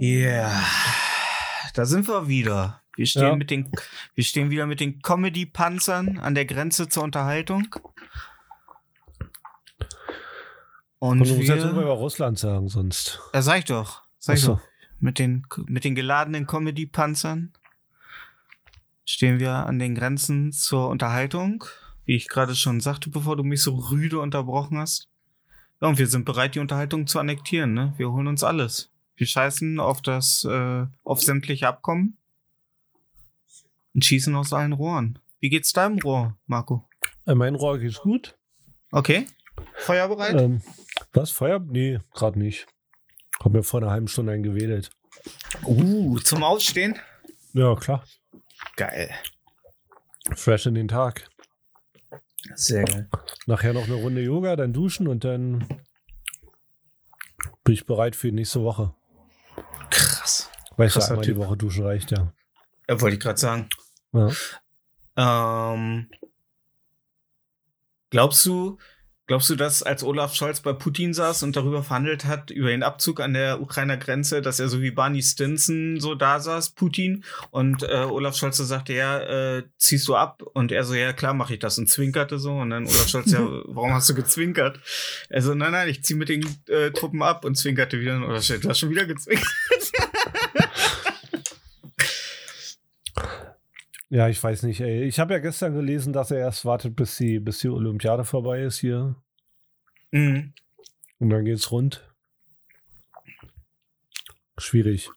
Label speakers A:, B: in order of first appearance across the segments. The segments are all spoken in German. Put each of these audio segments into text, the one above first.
A: Ja, da sind wir wieder. Wir stehen,
B: Ja.
A: mit den, wir stehen wieder mit den Comedy-Panzern an der Grenze zur Unterhaltung. Und
B: Und du musst jetzt immer
A: wir,
B: über Russland sagen, sonst.
A: ja, sag ich doch, sag ich
B: so.
A: doch, mit den, mit den geladenen Comedy-Panzern stehen wir an den Grenzen zur Unterhaltung, wie ich gerade schon sagte, bevor du mich so rüde unterbrochen hast. Ja, und wir sind bereit, die Unterhaltung zu annektieren, ne? Wir holen uns alles. Wir scheißen auf das, äh, auf sämtliche Abkommen und schießen aus allen Rohren. Wie geht's deinem Rohr, Marco?
B: Äh, mein Rohr geht's gut.
A: Okay. Feuer bereit?
B: Ähm, was? Feuer? Nee, gerade nicht. Hab mir vor einer halben Stunde einen.
A: Uh, zum Aufstehen?
B: Ja, klar.
A: Geil.
B: Fresh in den Tag.
A: Sehr geil.
B: Nachher noch eine Runde Yoga, dann duschen und dann bin ich bereit für die nächste Woche.
A: Krass.
B: Du,
A: Krasser
B: einmal die
A: Typ.
B: Woche duschen reicht ja.
A: Ja, wollte ich gerade sagen.
B: ja.
A: Ähm, glaubst du, glaubst du, dass als Olaf Scholz bei Putin saß und darüber verhandelt hat, über den Abzug an der Ukrainer Grenze, dass er so wie Barney Stinson so da saß, Putin, und äh, Olaf Scholz so sagte, ja, äh, ziehst du ab? Und er so, ja, klar mache ich das und zwinkerte so. Und dann Olaf Scholz, ja, warum hast du gezwinkert? Er so, nein, nein, ich zieh mit den äh, Truppen ab und zwinkerte wieder. Und Olaf Scholz, du hast schon wieder gezwinkert.
B: Ja, ich weiß nicht, ey. Ich habe ja gestern gelesen, dass er erst wartet, bis die, bis die Olympiade vorbei ist hier.
A: Mhm.
B: Und dann geht's rund. Schwierig.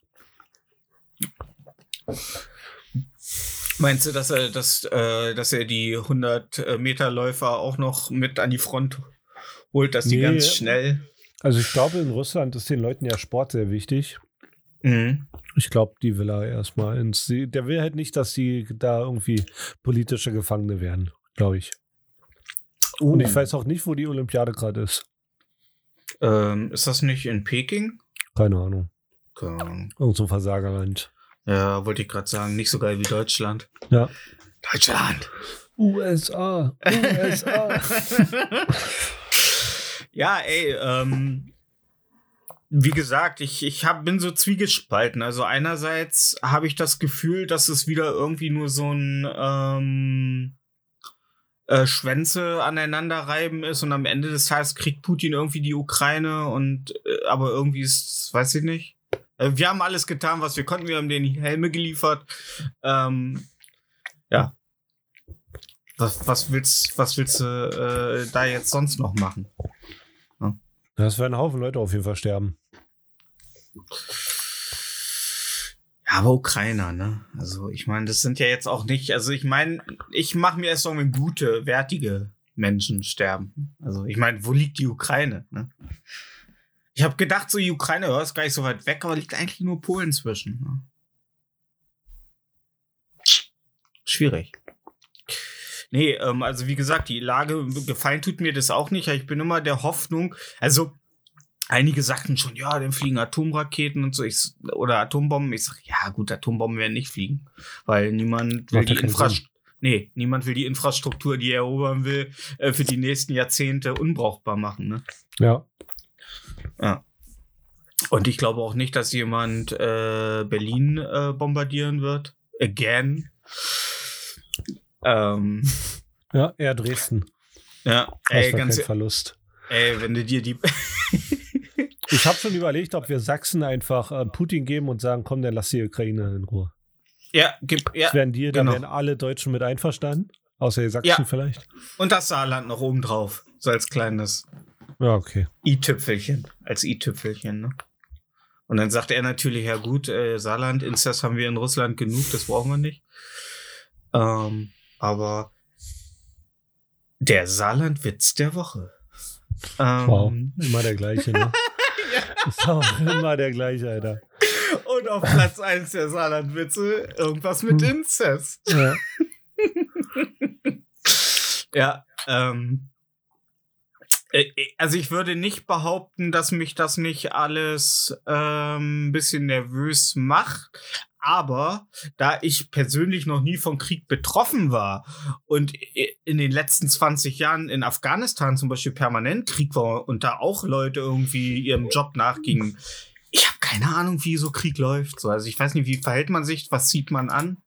A: Meinst du, dass er, dass, äh, dass er die 100 Meter Läufer auch noch mit an die Front holt, dass die
B: Nee.
A: ganz schnell.
B: Also ich glaube, in Russland ist den Leuten ja Sport sehr wichtig.
A: Mhm.
B: Ich glaube, die will er erstmal ins. Der will halt nicht, dass sie da irgendwie politische Gefangene werden, glaube ich. Und ich weiß auch nicht, wo die Olympiade gerade ist.
A: Ähm, ist das nicht in Peking?
B: Keine Ahnung.
A: Keine Ahnung.
B: Irgend so ein Versagerland.
A: Ja, wollte ich gerade sagen. Nicht so geil wie Deutschland.
B: Ja.
A: Deutschland!
B: USA. USA.
A: ja, ey, ähm, wie gesagt, ich, ich hab, bin so zwiegespalten. Also einerseits habe ich das Gefühl, dass es wieder irgendwie nur so ein ähm, äh, Schwänze aneinander reiben ist und am Ende des Tages kriegt Putin irgendwie die Ukraine und äh, aber irgendwie ist, weiß ich nicht. Äh, wir haben alles getan, was wir konnten. Wir haben den Helme geliefert. Ähm, ja. Was, was willst, was willst du äh, da jetzt sonst noch machen?
B: Das werden ein Haufen Leute auf jeden Fall sterben.
A: Ja, aber Ukrainer, ne? Also ich meine, das sind ja jetzt auch nicht, also ich meine, ich mache mir erst noch, wenn gute, wertige Menschen sterben. Also ich meine, wo liegt die Ukraine? Ne? Ich habe gedacht, so die Ukraine ja, ist gar nicht so weit weg, aber liegt eigentlich nur Polen zwischen. Ne? Schwierig. Nee, ähm, also wie gesagt, die Lage gefallen tut mir das auch nicht. Ich bin immer der Hoffnung, also einige sagten schon, ja, dann fliegen Atomraketen und so, ich, oder Atombomben. Ich sag, ja, gut, Atombomben werden nicht fliegen, weil niemand will die Infrastruktur. Nee, niemand will die Infrastruktur, die er erobern will, äh, für die nächsten Jahrzehnte unbrauchbar machen. Ne?
B: Ja.
A: Ja. Und ich glaube auch nicht, dass jemand äh, Berlin äh, bombardieren wird. Again. Ähm,
B: Ja, eher Dresden.
A: ja, ey, ganz,
B: kein Verlust.
A: ey, wenn du dir die.
B: Ich habe schon überlegt, ob wir Sachsen einfach äh, Putin geben und sagen, komm, dann lass die Ukraine in Ruhe.
A: ja, gib, ja.
B: Das wären die, da
A: genau.
B: wären alle Deutschen mit einverstanden. Außer die Sachsen
A: Ja.
B: vielleicht.
A: Und das Saarland noch oben drauf. So als kleines
B: Ja, okay.
A: i-Tüpfelchen. Als i-Tüpfelchen, ne? Und dann sagt er natürlich, ja gut, äh, Saarland, Inzest haben wir in Russland genug, das brauchen wir nicht. Ähm, aber der Saarland-Witz der Woche. Ähm,
B: Wow, immer der gleiche, ne? Ist auch immer der gleiche, Alter.
A: Und auf Platz 1 der Saarland-Witze irgendwas mit
B: Hm.
A: Inzest.
B: Ja.
A: Ja, ähm. äh, Also ich würde nicht behaupten, dass mich das nicht alles ähm, ein bisschen nervös macht. Aber da ich persönlich noch nie vom Krieg betroffen war und in den letzten 20 Jahren in Afghanistan zum Beispiel permanent Krieg war und da auch Leute irgendwie ihrem Job nachgingen, ich habe keine Ahnung, wie so Krieg läuft. So, also ich weiß nicht, wie verhält man sich, was zieht man an?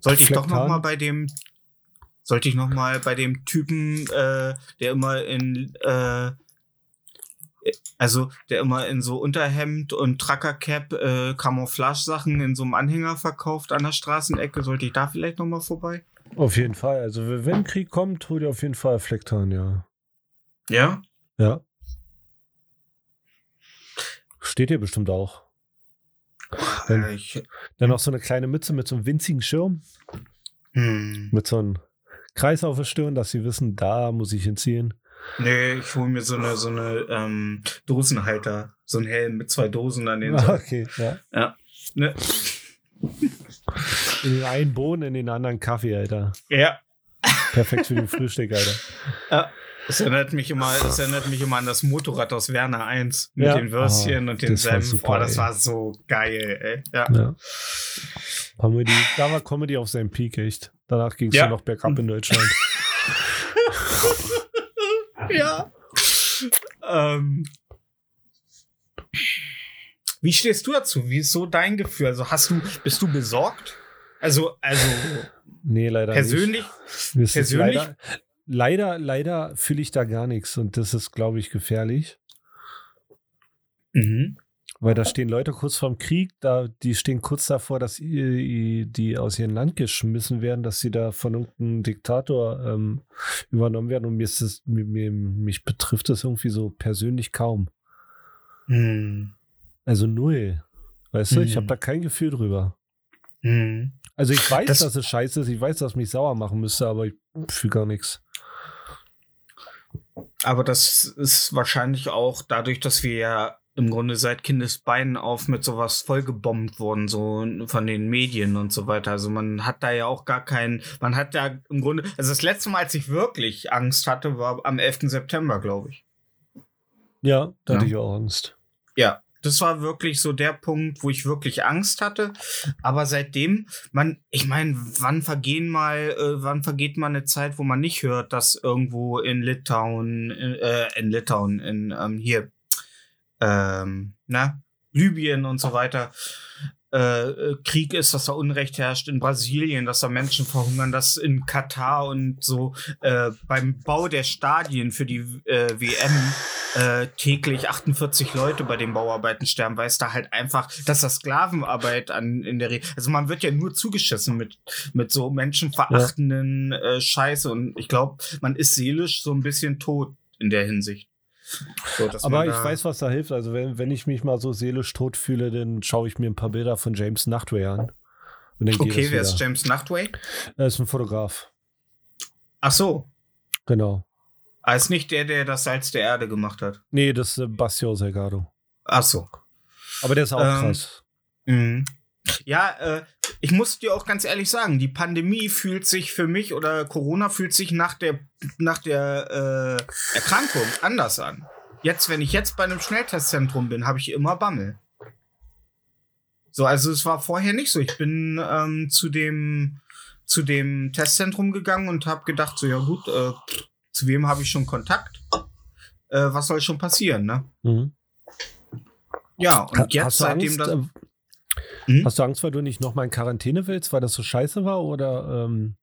A: Sollte ich doch noch mal bei dem sollte ich noch mal bei dem Typen, äh, der immer in äh, also der immer in so Unterhemd und Truckercap äh, Camouflage-Sachen in so einem Anhänger verkauft an der Straßenecke, sollte ich da vielleicht noch mal vorbei?
B: Auf jeden Fall. Also, wenn Krieg kommt, hol dir auf jeden Fall Flecktarn, ja.
A: Ja?
B: Ja. Steht hier bestimmt auch. Dann-
A: Äh,
B: Dann noch so eine kleine Mütze mit so einem winzigen Schirm,
A: hm.
B: mit so einem Kreis auf der Stirn, dass sie wissen, da muss ich hinziehen.
A: Nee, ich hole mir so eine, so eine ähm, Dosenhalter, so ein Helm mit zwei Dosen an den.
B: Okay, ja.
A: Ne?
B: In den einen Bohnen, in den anderen Kaffee, Alter.
A: Ja.
B: Perfekt für den Frühstück, Alter.
A: Das erinnert mich immer, das erinnert mich immer an das Motorrad aus Werner 1 mit
B: Ja.
A: den Würstchen
B: Ah,
A: und den Senf. oh, das
B: ey.
A: war so geil, ey. Ja.
B: Ja. Comedy, da war Comedy auf seinem Peak, echt. Danach ging es
A: Ja.
B: ja. noch bergab in Deutschland.
A: ja. ähm, wie stehst du dazu? Wie ist so dein Gefühl? Also hast du, bist du besorgt? Also, also
B: Nee, leider
A: persönlich?
B: nicht.
A: Persönlich?
B: Leider, leider, leider fühle ich da gar nichts und das ist, glaube ich, gefährlich.
A: Mhm.
B: Weil da stehen Leute kurz vorm Krieg, da, die stehen kurz davor, dass die aus ihrem Land geschmissen werden, dass sie da von irgendeinem Diktator ähm, übernommen werden. Und mir ist das, mir, mich betrifft das irgendwie so persönlich kaum.
A: Hm.
B: Also null. Weißt du, ich
A: Mhm.
B: habe da kein Gefühl drüber.
A: Hm.
B: Also ich weiß,
A: Das-
B: dass es scheiße ist, ich weiß, dass es mich sauer machen müsste, aber ich fühle gar nichts.
A: Aber das ist wahrscheinlich auch dadurch, dass wir ja im Grunde seit Kindesbeinen auf mit sowas vollgebombt wurden, so von den Medien und so weiter. Also man hat da ja auch gar keinen, man hat ja im Grunde, also das letzte Mal, als ich wirklich Angst hatte, war am 11. September, glaube ich.
B: Ja, da hatte
A: Ja.
B: ich auch Angst.
A: Ja, das war wirklich so der Punkt, wo ich wirklich Angst hatte. Aber seitdem, man, ich meine, wann vergehen mal, äh, wann vergeht mal eine Zeit, wo man nicht hört, dass irgendwo in Litauen, äh, in Litauen, in ähm, hier, ähm, na, Libyen und so weiter, äh, Krieg ist, dass da Unrecht herrscht in Brasilien, dass da Menschen verhungern, dass in Katar und so äh, beim Bau der Stadien für die äh, WM äh, täglich 48 Leute bei den Bauarbeiten sterben, weil es da halt einfach, dass das Sklavenarbeit an in der Re also man wird ja nur zugeschissen mit mit so menschenverachtenden äh, Scheiße. Und ich glaube, man ist seelisch so ein bisschen tot in der Hinsicht. So,
B: Aber ich weiß, was da hilft. Also wenn, wenn ich mich mal so seelisch tot fühle, dann schaue ich mir ein paar Bilder von James Nachtway an.
A: Okay, wer ist. James Nachtway?
B: Er ist ein Fotograf.
A: Ach so,
B: Genau.
A: ah, ist nicht der, der das Salz der Erde gemacht hat.
B: Nee, das ist Bastio Selgado.
A: Ach so.
B: Aber der ist auch
A: Ähm,
B: krass.
A: Mhm. Ja, äh, ich muss dir auch ganz ehrlich sagen, die Pandemie fühlt sich für mich oder Corona fühlt sich nach der nach der äh, Erkrankung anders an. Jetzt, wenn ich jetzt bei einem Schnelltestzentrum bin, habe ich immer Bammel. So, also es war vorher nicht so. Ich bin ähm, zu dem zu dem Testzentrum gegangen und habe gedacht, so ja gut, äh, zu wem habe ich schon Kontakt? Äh, was soll schon passieren, ne?
B: Mhm.
A: Ja, und
B: Ha-
A: jetzt seitdem
B: Angst,
A: das
B: äh,
A: Hm?
B: hast du Angst, weil du nicht nochmal in Quarantäne willst, weil das so scheiße war? Oder ähm,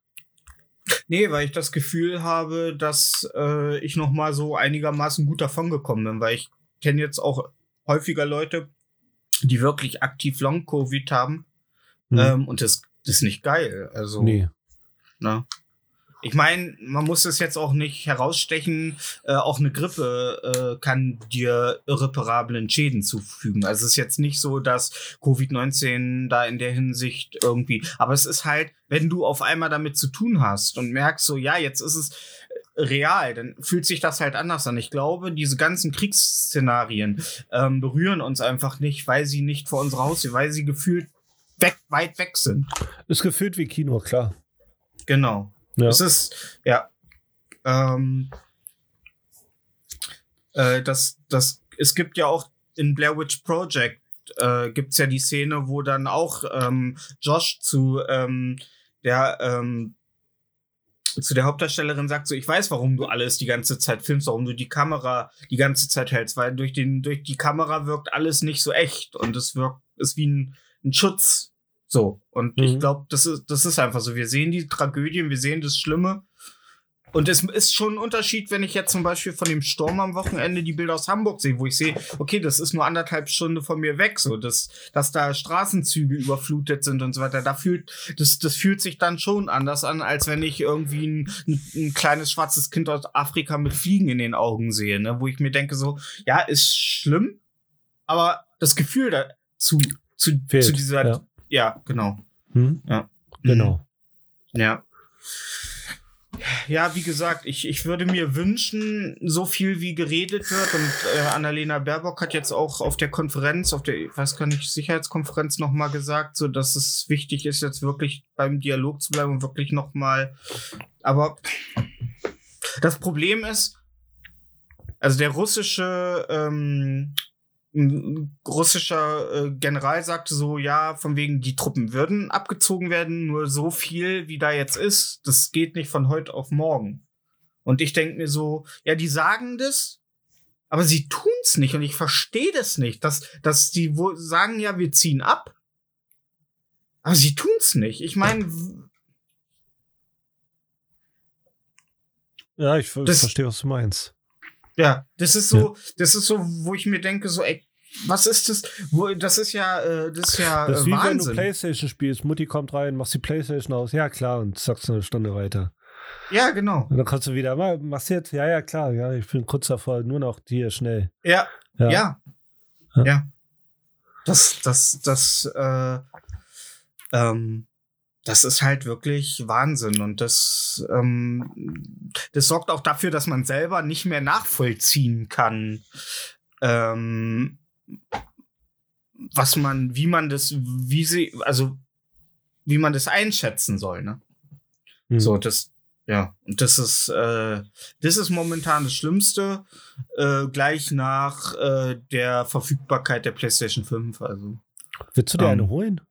A: Nee, weil ich das Gefühl habe, dass äh, ich noch mal so einigermaßen gut davon gekommen bin, weil ich kenne jetzt auch häufiger Leute, die wirklich aktiv Long-Covid haben
B: hm,
A: ähm, und das, das ist nicht geil. Also,
B: nee.
A: ne? Ich meine, man muss es jetzt auch nicht herausstechen. Äh, auch eine Grippe äh, kann dir irreparablen Schäden zufügen. Also es ist jetzt nicht so, dass Covid-19 da in der Hinsicht irgendwie. Aber es ist halt, wenn du auf einmal damit zu tun hast und merkst so, ja, jetzt ist es real, dann fühlt sich das halt anders an. Ich glaube, diese ganzen Kriegsszenarien ähm, berühren uns einfach nicht, weil sie nicht vor unserer Haustür, weil sie gefühlt weg, weit weg sind.
B: Ist gefühlt wie Kino, klar.
A: Genau.
B: Ja.
A: Es ist, ja. Ähm, äh, das, das, es gibt ja auch in Blair Witch Project äh, gibt's ja die Szene, wo dann auch ähm, Josh zu ähm, der ähm, zu der Hauptdarstellerin sagt so, ich weiß, warum du alles die ganze Zeit filmst, warum du die Kamera die ganze Zeit hältst, weil durch den durch die Kamera wirkt alles nicht so echt und es wirkt ist wie ein, ein Schutz so und
B: Mhm.
A: ich glaube, das ist das ist einfach so. Wir sehen die Tragödien, wir sehen das Schlimme und es ist schon ein Unterschied, wenn ich jetzt zum Beispiel von dem Sturm am Wochenende die Bilder aus Hamburg sehe, wo ich sehe, okay, das ist nur anderthalb Stunden von mir weg, so, dass, dass da Straßenzüge überflutet sind und so weiter. Da fühlt, das, das fühlt sich dann schon anders an, als wenn ich irgendwie ein, ein, ein kleines schwarzes Kind aus Afrika mit Fliegen in den Augen sehe, ne, wo ich mir denke so, ja, ist schlimm, aber das Gefühl dazu, zu,
B: Fehlt,
A: zu dieser,
B: ja.
A: Ja, genau.
B: Hm?
A: Ja.
B: Genau.
A: Ja. Ja, wie gesagt, ich, ich würde mir wünschen, so viel wie geredet wird und äh, Annalena Baerbock hat jetzt auch auf der Konferenz, auf der, ich weiß gar nicht, Sicherheitskonferenz nochmal gesagt, so dass es wichtig ist, jetzt wirklich beim Dialog zu bleiben und wirklich nochmal, aber das Problem ist, also der russische ähm, ein russischer äh, General sagte so, ja, von wegen die Truppen würden abgezogen werden, nur so viel, wie da jetzt ist, das geht nicht von heute auf morgen. Und ich denke mir so, ja, die sagen das, aber sie tun's nicht und ich verstehe das nicht, dass, dass die sagen, ja, wir ziehen ab, aber sie tun's nicht. Ich meine,
B: Ja, ich
A: Das-
B: verstehe, was du meinst.
A: Ja, das ist so, das ist so, wo ich mir denke, so, ey, was ist das? Wo, das ist ja, äh, das ist ja
B: Das ist
A: äh,
B: wie wenn du
A: Wahnsinn.
B: Playstation spielst. Mutti kommt rein, machst die Playstation aus. Ja, klar, und sagst eine Stunde weiter.
A: Ja, genau.
B: Und dann kannst du wieder, "Ma- machst jetzt? Ja, ja, klar, ja, ich bin kurz davor, nur noch hier schnell.
A: Ja,
B: Ja.
A: ja,
B: Ja.
A: ja. Das, das, das, äh, ähm, das ist halt wirklich Wahnsinn und das, ähm, das sorgt auch dafür, dass man selber nicht mehr nachvollziehen kann, ähm, was man, wie man das, wie sie, also wie man das einschätzen soll, ne?
B: Hm.
A: So, das, ja, und das ist, äh, das ist momentan das Schlimmste, äh, gleich nach äh, der Verfügbarkeit der PlayStation 5. Also,
B: Willst du dir
A: ähm,
B: eine holen?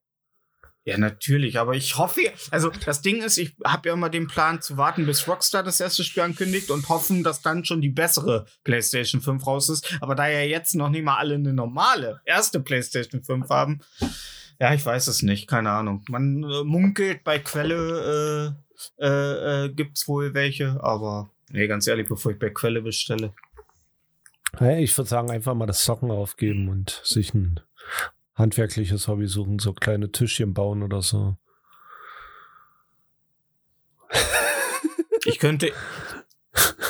A: Ja, natürlich, aber ich hoffe, also das Ding ist, ich habe ja immer den Plan zu warten, bis Rockstar das erste Spiel ankündigt und hoffen, dass dann schon die bessere PlayStation 5 raus ist. Aber da ja jetzt noch nicht mal alle eine normale erste PlayStation 5 haben, ja, ich weiß es nicht, keine Ahnung. Man äh, munkelt bei Quelle, äh, äh, äh, gibt's wohl welche, aber nee, ganz ehrlich, bevor ich bei Quelle bestelle.
B: Hey, ich würde sagen, einfach mal das Socken aufgeben und sich ein handwerkliches Hobby suchen, so kleine Tischchen bauen oder so.
A: Ich könnte,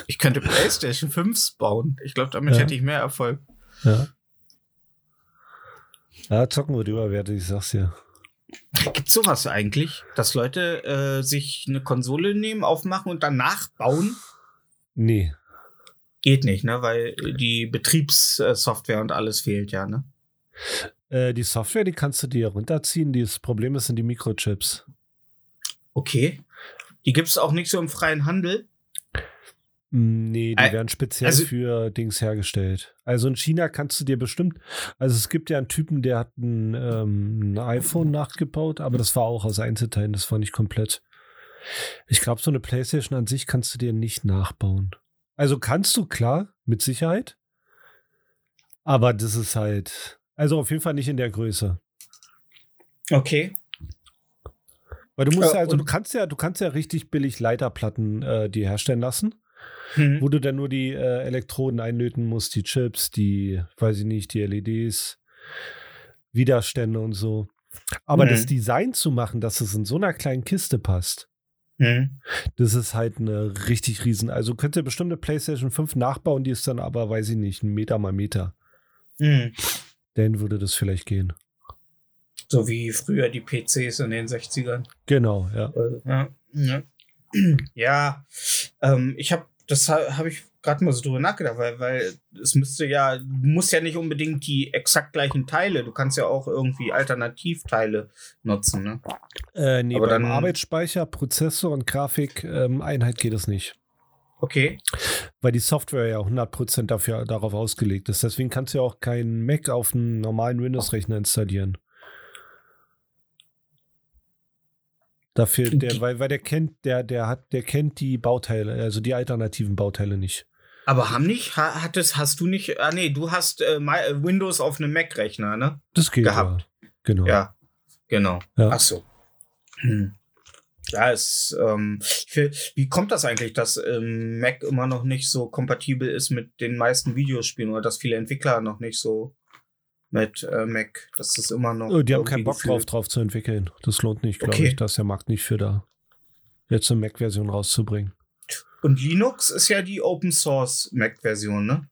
A: ich könnte PlayStation 5 bauen. Ich glaube, damit
B: Ja.
A: hätte ich mehr Erfolg.
B: Ja. Ja, zocken wird überwertet, ich sag's dir.
A: Gibt's sowas eigentlich, dass Leute äh, sich eine Konsole nehmen, aufmachen und dann nachbauen?
B: Nee.
A: Geht nicht, ne? Weil die Betriebssoftware und alles fehlt ja, ne?
B: Äh, die Software, die kannst du dir runterziehen. Das Problem ist, sind die Mikrochips.
A: Okay. Die gibt's auch nicht so im freien Handel.
B: Mm, Nee, die werden speziell
A: also-
B: für Dings hergestellt. Also in China kannst du dir bestimmt, also es gibt ja einen Typen, der hat ein, ähm, ein iPhone nachgebaut, aber das war auch aus Einzelteilen, das war nicht komplett. Ich glaube, so eine Playstation an sich kannst du dir nicht nachbauen. Also kannst du, klar, mit Sicherheit. Aber das ist halt, also auf jeden Fall nicht in der Größe.
A: Okay.
B: Weil du musst
A: Ja,
B: also du kannst ja, du kannst ja richtig billig Leiterplatten äh, dir herstellen lassen.
A: Hm.
B: wo du dann nur die äh, Elektroden einlöten musst, die Chips, die, weiß ich nicht, die LEDs, Widerstände und so. Aber
A: Mhm.
B: das Design zu machen, dass es in so einer kleinen Kiste passt,
A: Hm.
B: Das ist halt eine richtig riesen. Also könnt ihr bestimmt eine PlayStation 5 nachbauen, die ist dann aber, weiß ich nicht, ein Meter mal Meter.
A: Hm.
B: Dann würde das vielleicht gehen.
A: So wie früher die PCs in den 60ern.
B: Genau, ja.
A: Ja, ja. ja ähm, ich habe, das ha- habe ich gerade mal so drüber nachgedacht, weil, weil es müsste ja, du musst ja nicht unbedingt die exakt gleichen Teile, du kannst ja auch irgendwie Alternativteile nutzen, ne?
B: Äh, nee,
A: Aber
B: beim
A: dann-
B: Arbeitsspeicher, Prozessor und Grafikeinheit geht es nicht.
A: Okay.
B: Weil die Software ja 100% dafür, darauf ausgelegt ist. Deswegen kannst du ja auch keinen Mac auf einen normalen Windows-Rechner installieren. Dafür, der, weil, weil der kennt, der, der hat, der kennt die Bauteile, also die alternativen Bauteile nicht.
A: Aber haben nicht, ha, hat es, hast du nicht, ah nee, du hast äh, äh, Windows auf einem Mac-Rechner, ne?
B: Das geht
A: Gehabt.
B: ja. Genau.
A: Ja, genau.
B: Ja.
A: Ach so. Hm. Ja, es, ähm, für, wie kommt das eigentlich, dass ähm, Mac immer noch nicht so kompatibel ist mit den meisten Videospielen oder dass viele Entwickler noch nicht so mit äh, Mac, dass das immer noch.
B: Oh, die haben keinen Bock drauf,
A: gefühlt-
B: drauf zu entwickeln. Das lohnt nicht, glaube
A: Okay.
B: ich. Da ist der Markt nicht für da. Jetzt eine Mac-Version rauszubringen.
A: Und Linux ist ja die Open Source Mac-Version, ne?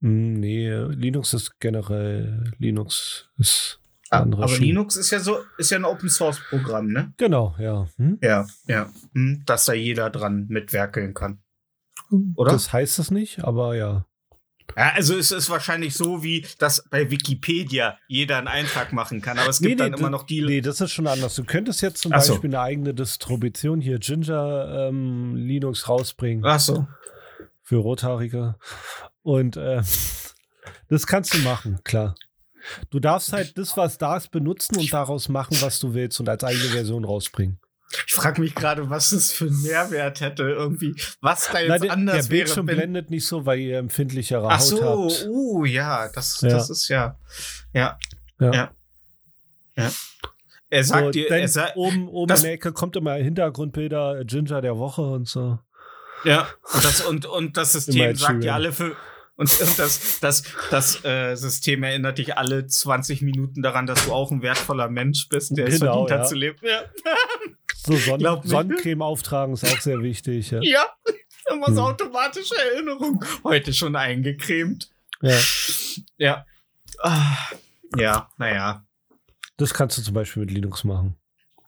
B: Hm, nee, Linux ist generell, Linux ist ein anderer
A: aber. Linux ist ja so, ist ja ein Open Source Programm, ne?
B: Genau, ja. Hm?
A: Ja, ja. Hm, dass da jeder dran mitwerkeln kann. Oder?
B: Das heißt es nicht, aber ja.
A: Ja, also es ist wahrscheinlich so, wie dass bei Wikipedia jeder einen Eintrag machen kann, aber es gibt dann
B: d-
A: immer noch die.
B: Nee, das ist schon anders. Du könntest jetzt zum
A: Ach so.
B: Beispiel eine eigene Distribution hier Ginger ähm, Linux rausbringen
A: Ach so.
B: für Rothaarige. Und äh, das kannst du machen, klar. Du darfst halt das, was da ist, benutzen und daraus machen, was du willst und als eigene Version rausbringen.
A: Ich frage mich gerade, was es für einen Mehrwert hätte, irgendwie, was da jetzt
B: Nein, der, der
A: anders
B: Bildschirm
A: wäre. wenn-
B: blendet nicht so, weil ihr empfindlichere
A: Ach
B: Haut
A: so,
B: habt.
A: uh, ja, das,
B: Ja.
A: das ist ja. Ja.
B: Ja.
A: Ja. ja. Er sagt
B: So,
A: dir, er sagt,
B: oben oben in der Ecke kommt immer Hintergrundbilder äh, Ginger der Woche und so.
A: Ja, und das, und, und das System sagt dir alle für. Und das, das, das äh, System erinnert dich alle 20 Minuten daran, dass du auch ein wertvoller Mensch bist, der es
B: Genau,
A: verdient
B: ja.
A: hat zu leben. Ja.
B: So
A: nicht.
B: Sonnencreme auftragen ist auch sehr wichtig. Ja.
A: ja. Immer so
B: Hm.
A: automatische Erinnerung. Heute schon eingecremt.
B: Ja.
A: Ja. Ah, ja, naja.
B: Das kannst du zum Beispiel mit Linux machen.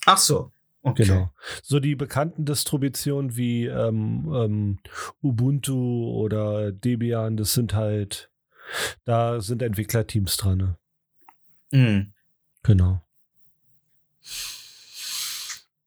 A: Ach so. Okay.
B: Genau. So die bekannten Distributionen wie ähm, ähm, Ubuntu oder Debian, das sind halt, da sind Entwicklerteams dran. Ne?
A: Hm.
B: Genau.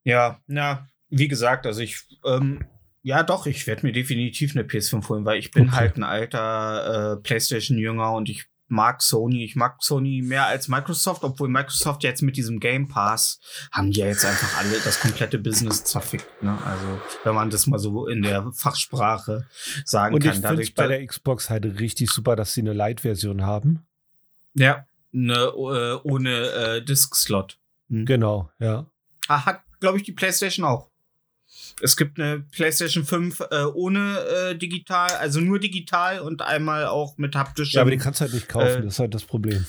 A: Ja, na, wie gesagt, also ich, ähm, ja doch, ich werde mir definitiv eine PS5 holen, weil ich bin
B: Okay.
A: halt ein alter äh, PlayStation-Jünger und ich mag Sony. Ich mag Sony mehr als Microsoft, obwohl Microsoft jetzt mit diesem Game Pass haben die ja jetzt einfach alle das komplette Business zerfickt. Ne? Also, wenn man das mal so in der Fachsprache sagen
B: Und ich
A: kann.
B: finde
A: Dadurch,
B: es bei der Xbox halt richtig super, dass sie eine Lite-Version haben.
A: ja, ne, äh, ohne äh, Disk-Slot. Hm.
B: Genau, ja.
A: Ah, hat, glaube ich, die PlayStation auch. Es gibt eine PlayStation 5 äh, ohne äh, digital, also nur digital und einmal auch mit haptischem.
B: Ja, aber die kannst du halt nicht kaufen,
A: äh,
B: das ist halt das Problem.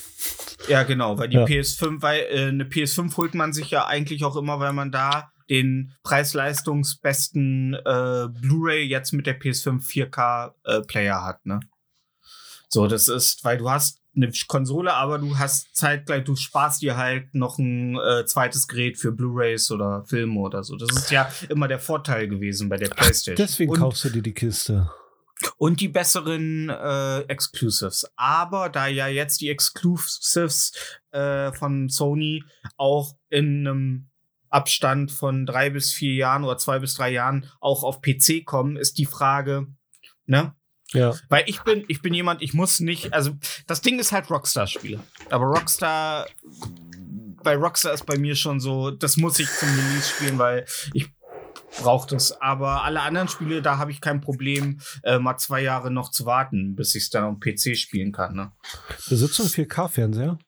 A: Ja, genau, weil die
B: Ja.
A: PS5, weil äh, eine PS5 holt man sich ja eigentlich auch immer, weil man da den preis-leistungsbesten äh, Blu-ray jetzt mit der PS5 4K äh, Player hat, ne? So, das ist, weil du hast eine Konsole, aber du hast zeitgleich, du sparst dir halt noch ein äh, zweites Gerät für Blu-rays oder Filme oder so. Das ist ja immer der Vorteil gewesen bei der PlayStation.
B: Deswegen
A: und,
B: kaufst du dir die Kiste.
A: und die besseren äh, Exclusives. Aber da ja jetzt die Exclusives äh, von Sony auch in einem Abstand von drei bis vier Jahren oder zwei bis drei Jahren auch auf PC kommen, ist die Frage, ne?
B: Ja.
A: Weil ich bin, ich bin jemand, ich muss nicht, also das Ding ist halt Rockstar-Spiele. Aber Rockstar, bei Rockstar ist bei mir schon so, das muss ich zum Release spielen, weil ich brauche das. Aber alle anderen Spiele, da habe ich kein Problem, äh, mal zwei Jahre noch zu warten, bis ich es dann am PC spielen kann. Ne?
B: Besitzt du einen 4K-Fernseher?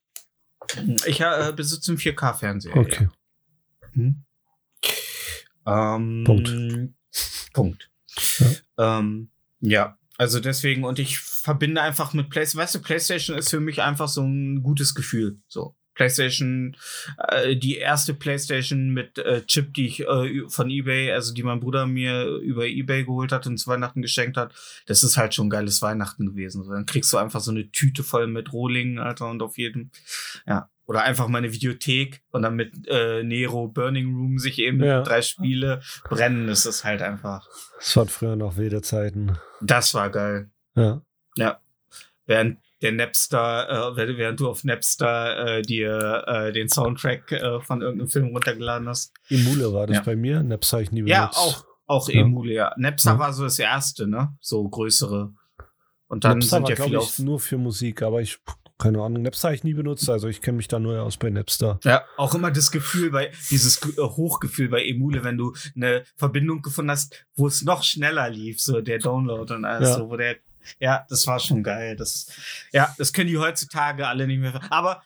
A: Ich äh, besitze einen 4K-Fernseher.
B: Okay.
A: Ja. Hm? Ähm,
B: Punkt.
A: Punkt. Ähm, ja, also deswegen, und ich verbinde einfach mit PlayStation, weißt du, PlayStation ist für mich einfach so ein gutes Gefühl. So. PlayStation, äh, die erste PlayStation mit äh, Chip, die ich äh, von eBay, also die mein Bruder mir über eBay geholt hat und zu Weihnachten geschenkt hat. Das ist halt schon ein geiles Weihnachten gewesen. So, dann kriegst du einfach so eine Tüte voll mit Rohlingen, Alter, und auf jedem, ja. Oder einfach meine Videothek und dann mit äh, Nero Burning Room sich eben
B: Ja.
A: drei Spiele brennen. Das ist halt einfach.
B: Das waren früher noch wilde Zeiten.
A: Das war geil.
B: Ja.
A: Ja. Während der Napster, äh, während du auf Napster äh, dir äh, den Soundtrack äh, von irgendeinem Film runtergeladen hast.
B: Emule war das
A: Ja.
B: bei mir. Naps habe ich nie benutzt.
A: Ja, auch, auch
B: Ja.
A: Emule, ja. Napster
B: Ja.
A: war so das erste, ne? So größere. Und dann
B: Napster
A: sind
B: war,
A: ja viele
B: ich,
A: auf.
B: nur für Musik, aber ich, keine Ahnung, Napster habe ich nie benutzt, also ich kenne mich da nur aus bei Napster.
A: Ja, auch immer das Gefühl bei, dieses äh, Hochgefühl bei Emule, wenn du eine Verbindung gefunden hast, wo es noch schneller lief, so der Download und alles,
B: Ja.
A: so, wo der, ja, das war schon geil. Das, ja, das können die heutzutage alle nicht mehr. Aber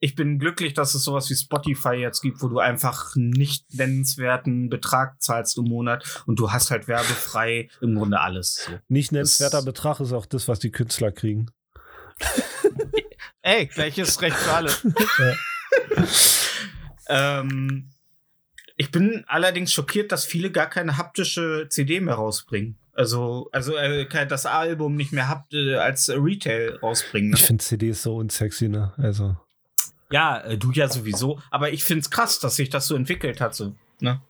A: ich bin glücklich, dass es sowas wie Spotify jetzt gibt, wo du einfach nicht nennenswerten Betrag zahlst im Monat und du hast halt werbefrei im Grunde alles. So.
B: Nicht nennenswerter
A: Das-
B: Betrag ist auch das, was die Künstler kriegen.
A: Ey, gleiches Recht für alle. ähm, ich bin allerdings schockiert, dass viele gar keine haptische CD mehr rausbringen. Also, also äh, kein- das Album nicht mehr hapt, äh, als Retail rausbringen. Ne?
B: Ich finde CDs so unsexy, ne? Also.
A: Ja, äh, du ja sowieso. Aber ich find's krass, dass sich das so entwickelt hat. So, ne?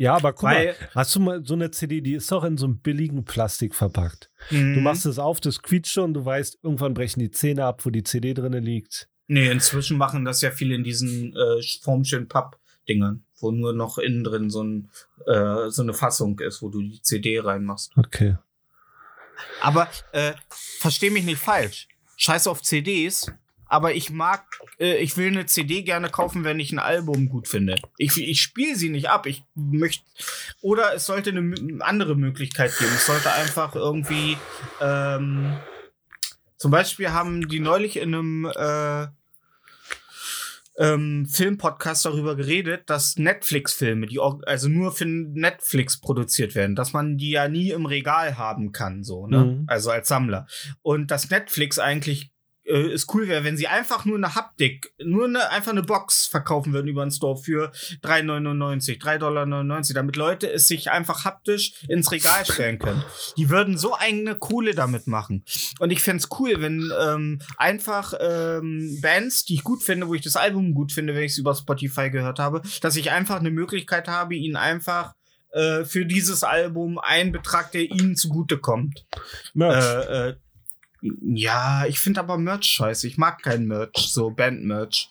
B: Ja, aber guck
A: Weil-
B: mal, hast du mal so eine CD, die ist doch in so einem billigen Plastik verpackt. Du
A: Mhm.
B: machst es auf, das quietscht schon, du weißt, irgendwann brechen die Zähne ab, wo die CD drinne liegt.
A: Nee, inzwischen machen das ja viele in diesen äh, formschönen Papp-Dingern, wo nur noch innen drin so, ein, äh, so eine Fassung ist, wo du die CD reinmachst.
B: Okay.
A: Aber äh, versteh mich nicht falsch. Scheiß auf CDs. Aber ich mag, äh, ich will eine CD gerne kaufen, wenn ich ein Album gut finde. Ich, ich spiele sie nicht ab. Ich möchte. Oder es sollte eine andere Möglichkeit geben. Es sollte einfach irgendwie. Ähm, zum Beispiel haben die neulich in einem äh, ähm, Filmpodcast darüber geredet, dass Netflix-Filme, die also nur für Netflix produziert werden, dass man die ja nie im Regal haben kann, so, ne?
B: Mhm.
A: Also als Sammler. Und dass Netflix eigentlich äh, es cool wäre, wenn sie einfach nur eine Haptik, nur eine, einfach eine Box verkaufen würden über den Store für 3,99, 3,99 Dollar, damit Leute es sich einfach haptisch ins Regal stellen können. Die würden so eine Kohle damit machen. Und ich fänd's cool, wenn ähm, einfach ähm, Bands, die ich gut finde, wo ich das Album gut finde, wenn ich es über Spotify gehört habe, dass ich einfach eine Möglichkeit habe, ihnen einfach äh, für dieses Album einen Betrag, der ihnen zugutekommt.
B: Merch.
A: Äh, äh, ja, ich finde aber Merch scheiße. Ich mag kein Merch, so Band-Merch.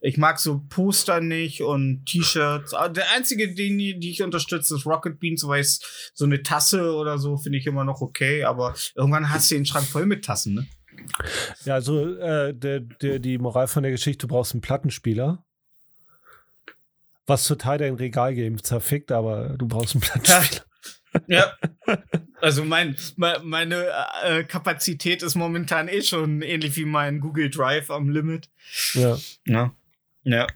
A: Ich mag so Poster nicht und T-Shirts. Ah, Der einzige, den, die ich unterstütze, ist Rocket Beans, weil ich so eine Tasse oder so finde ich immer noch okay. Aber irgendwann hast du den Schrank voll mit Tassen, ne?
B: Ja, also äh, der, der, die Moral von der Geschichte, du brauchst einen Plattenspieler. Was total dein Regalgame zerfickt, aber du brauchst einen Plattenspieler.
A: Ja. Also mein, me- meine äh, Kapazität ist momentan eh schon ähnlich wie mein Google Drive am Limit.
B: Ja.
A: Ja. Ja.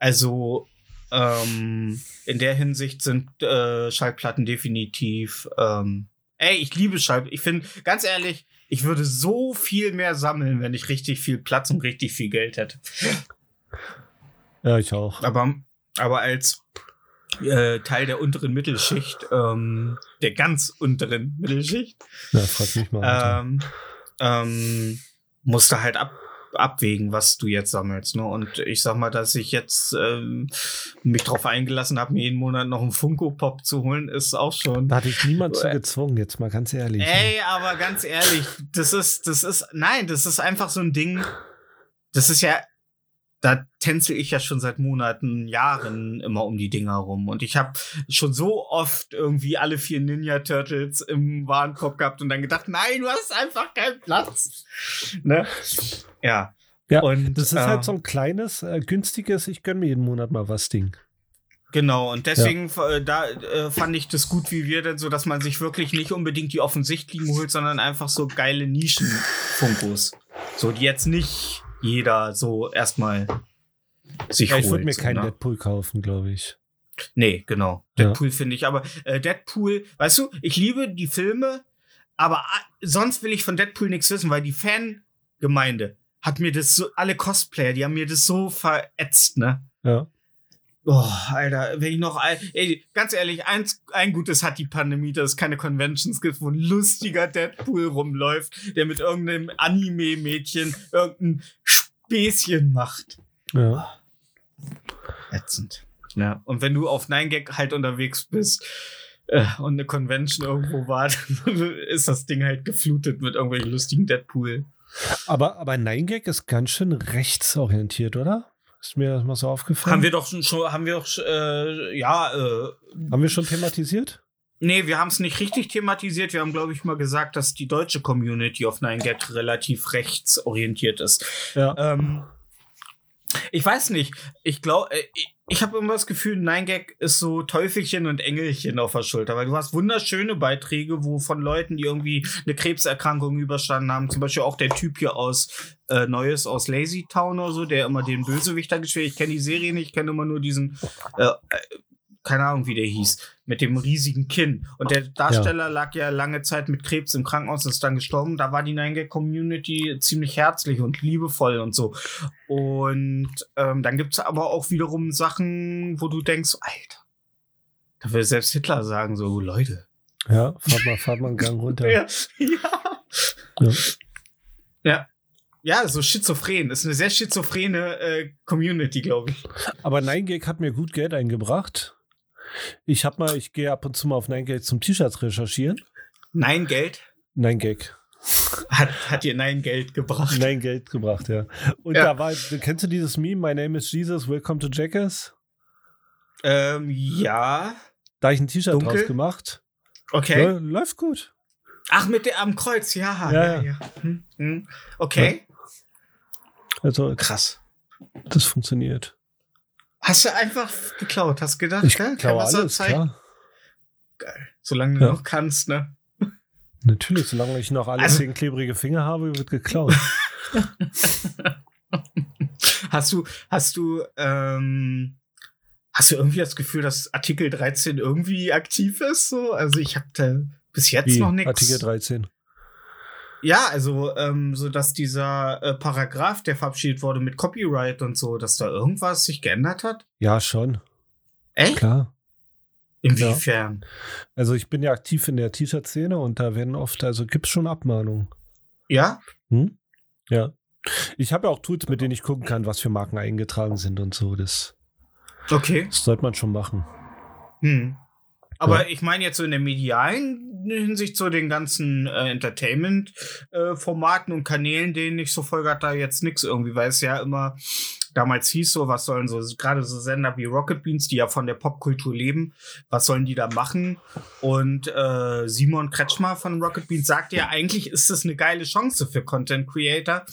A: Also ähm, in der Hinsicht sind äh, Schallplatten definitiv. Ähm, ey, ich liebe Schallplatten. Ich finde, ganz ehrlich, ich würde so viel mehr sammeln, wenn ich richtig viel Platz und richtig viel Geld hätte.
B: ja, ich auch.
A: Aber, aber als äh, Teil der unteren Mittelschicht, ähm, der ganz unteren Mittelschicht,
B: Ja, frag mich mal.
A: Ähm, ähm, musst du halt ab, abwägen, was du jetzt sammelst. Ne? Und ich sag mal, dass ich jetzt ähm, mich drauf eingelassen habe, mir jeden Monat noch einen Funko Pop zu holen, ist auch schon.
B: da hatte ich niemand zu gezwungen, jetzt mal ganz ehrlich.
A: Ey, aber ganz ehrlich, das ist, das ist, nein, das ist einfach so ein Ding. Das ist ja, da tänzel ich ja schon seit Monaten, Jahren immer um die Dinger rum. Und ich habe schon so oft irgendwie alle vier Ninja Turtles im Warenkorb gehabt und dann gedacht, nein, du hast einfach keinen Platz. Ne? Ja.
B: Ja,
A: und,
B: Das ist
A: äh,
B: halt so ein kleines, äh, günstiges, ich gönn mir jeden Monat mal was Ding.
A: Genau, und deswegen äh, da äh, fand ich das gut, wie wir denn so, dass man sich wirklich nicht unbedingt die offensichtlichen holt, sondern einfach so geile Nischen-Funkos. So, die jetzt nicht jeder so erstmal sich
B: Ja, ich
A: holt.
B: würde mir
A: so,
B: keinen
A: ne?
B: Deadpool kaufen, glaube ich.
A: Nee, genau.
B: Ja.
A: Deadpool finde ich, aber äh, Deadpool, weißt du, ich liebe die Filme, aber ah, sonst will ich von Deadpool nichts wissen, weil die Fangemeinde hat mir das so, alle Cosplayer, die haben mir das so verätzt, ne?
B: Ja.
A: Oh, Alter, wenn ich noch ein, ey, ganz ehrlich, eins, ein Gutes hat die Pandemie, dass es keine Conventions gibt, wo ein lustiger Deadpool rumläuft, der mit irgendeinem Anime-Mädchen irgendein Späßchen macht.
B: Ja.
A: Ätzend. Ja. Und wenn du auf 9gag halt unterwegs bist äh, und eine Convention irgendwo war, dann ist das Ding halt geflutet mit irgendwelchen lustigen Deadpool.
B: Aber, aber 9gag ist ganz schön rechtsorientiert, oder? Ist mir das mal so aufgefallen?
A: Haben wir doch schon, schon haben wir doch, äh, ja, äh,
B: Haben wir schon thematisiert?
A: Nee, wir haben es nicht richtig thematisiert. Wir haben, glaube ich, mal gesagt, dass die deutsche Community auf 9gag relativ rechtsorientiert ist.
B: Ja.
A: Ähm, ich weiß nicht. Ich glaube, äh, ich, habe immer das Gefühl, 9gag ist so Teufelchen und Engelchen auf der Schulter, weil du hast wunderschöne Beiträge, wo von Leuten, die irgendwie eine Krebserkrankung überstanden haben, zum Beispiel auch der Typ hier aus äh, Neues aus Lazy Town oder so, der immer den Bösewicht da gespielt. Ich kenne die Serie nicht, ich kenne immer nur diesen, äh, äh, keine Ahnung, wie der hieß, mit dem riesigen Kinn. Und der Darsteller lag ja lange Zeit mit Krebs im Krankenhaus und ist dann gestorben. Da war die 9gag-Community ziemlich herzlich und liebevoll und so. Und ähm, dann gibt es aber auch wiederum Sachen, wo du denkst, Alter, da will selbst Hitler sagen, so, Leute.
B: Ja, fahrt mal, fahrt mal einen Gang runter.
A: Ja. ja.
B: Ja.
A: Ja. Ja, so schizophren. Das ist eine sehr schizophrene äh, Community, glaube ich.
B: Aber 9gag hat mir gut Geld eingebracht. Ich hab mal, ich gehe ab und zu mal auf 9gag zum T-Shirts recherchieren.
A: Nein, Geld
B: 9gag.
A: hat, hat dir Nein Geld gebracht.
B: Nein, Geld gebracht, ja. Und
A: Ja.
B: da war, kennst du dieses Meme, My name is Jesus, welcome to Jackass?
A: Ähm, ja.
B: Da hab ich ein T-Shirt draus gemacht.
A: Okay.
B: Ja, läuft gut.
A: Ach, mit der am Kreuz, ja.
B: Ja, ja.
A: Hm, hm. Okay.
B: Also,
A: Krass.
B: das funktioniert.
A: Hast du einfach geklaut, hast gedacht,
B: Ich
A: gell?
B: glaube
A: Wasser
B: alles,
A: zeigen?
B: klar.
A: Solange du
B: Ja.
A: noch kannst, ne?
B: Natürlich, solange ich noch alles
A: Also-
B: gegen klebrige Finger habe, wird geklaut.
A: Hast du, hast du, ähm, hast du irgendwie das Gefühl, dass Artikel 13 irgendwie aktiv ist? So? Also ich habe da bis jetzt
B: Wie
A: noch nichts.
B: Artikel 13.
A: Ja, also ähm, so dass dieser äh, Paragraph, der verabschiedet wurde mit Copyright und so, dass da irgendwas sich geändert hat?
B: Ja, schon,
A: Echt?
B: klar.
A: Inwiefern?
B: Also ich bin ja aktiv in der T-Shirt-Szene und da werden oft, also gibt's schon Abmahnungen.
A: Ja?
B: Hm? Ja. Ich habe ja auch Tools, mit denen ich gucken kann, was für Marken eingetragen sind und so. Das,
A: Okay.
B: das sollte man schon machen.
A: Hm. Aber ich meine jetzt so in der medialen Hinsicht zu den ganzen äh, Entertainment-Formaten und Kanälen, denen ich so folge, hat da jetzt nichts irgendwie, weil es ja immer damals hieß so, was sollen so, gerade so Sender wie Rocket Beans, die ja von der Popkultur leben, was sollen die da machen? Und äh, Simon Kretschmer von Rocket Beans sagt ja, eigentlich ist das eine geile Chance für Content Creator,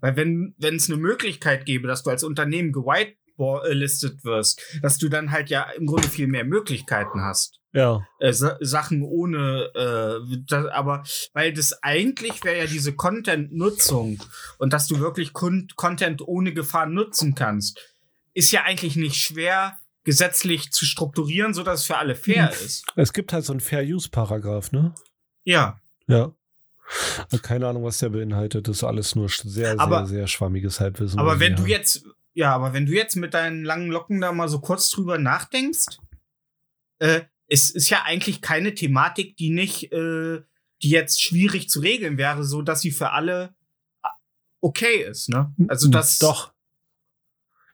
A: weil wenn wenn es eine Möglichkeit gäbe, dass du als Unternehmen gewhitelistet wirst, dass du dann halt ja im Grunde viel mehr Möglichkeiten hast
B: Ja.
A: äh, Sa Sachen ohne, äh, das, aber weil das eigentlich wäre ja diese Content-Nutzung und dass du wirklich Kun Content ohne Gefahr nutzen kannst, ist ja eigentlich nicht schwer gesetzlich zu strukturieren, so dass es für alle fair ist.
B: Es gibt halt so einen Fair-Use-Paragraph, ne?
A: Ja,
B: Ja. Aber Keine Ahnung, was der beinhaltet. Das ist alles nur sehr,
A: Aber-
B: sehr, sehr schwammiges Halbwissen.
A: aber wenn du jetzt, ja, aber wenn du jetzt mit deinen langen Locken da mal so kurz drüber nachdenkst, äh, es ist ja eigentlich keine Thematik, die nicht, äh, die jetzt schwierig zu regeln wäre, so dass sie für alle äh, okay ist, ne? Also das
B: Doch.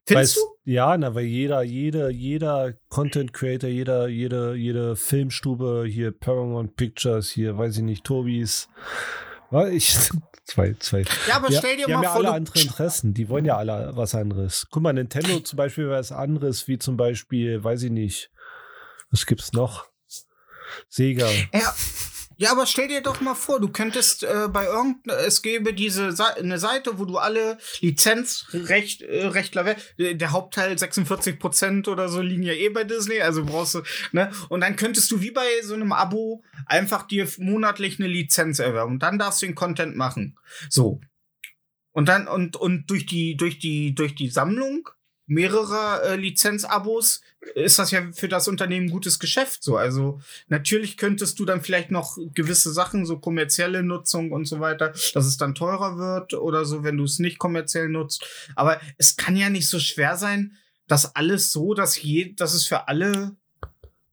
A: findest
B: Weil's-
A: du?
B: Ja, na, weil jeder, jeder, jeder Content Creator, jeder, jede, jede Filmstube, hier Paramount Pictures, hier, weiß ich nicht, Tobis. War ich, zwei, zwei.
A: Ja, aber
B: Ja,
A: stell dir
B: die
A: mal
B: haben ja
A: vor,
B: alle andere Interessen. Die wollen ja alle was anderes. Guck mal, Nintendo zum Beispiel wäre was anderes, wie zum Beispiel, weiß ich nicht. Was gibt's noch? Sega.
A: ja, ja, aber stell dir doch mal vor, du könntest äh, bei irgendeiner, es gäbe diese Sa eine Seite, wo du alle Lizenzrecht, äh, we- der Hauptteil 46 Prozent oder so liegen ja eh bei Disney, also brauchst du, ne? Und dann könntest du wie bei so einem Abo einfach dir monatlich eine Lizenz erwerben und dann darfst du den Content machen. So. Und dann, und, und durch die, durch die, durch die Sammlung mehrerer äh, Lizenzabos ist das ja für das Unternehmen ein gutes Geschäft so. Also natürlich könntest du dann vielleicht noch gewisse Sachen, so kommerzielle Nutzung und so weiter, dass es dann teurer wird oder so, wenn du es nicht kommerziell nutzt. Aber es kann ja nicht so schwer sein, dass alles so, dass je, dass es für alle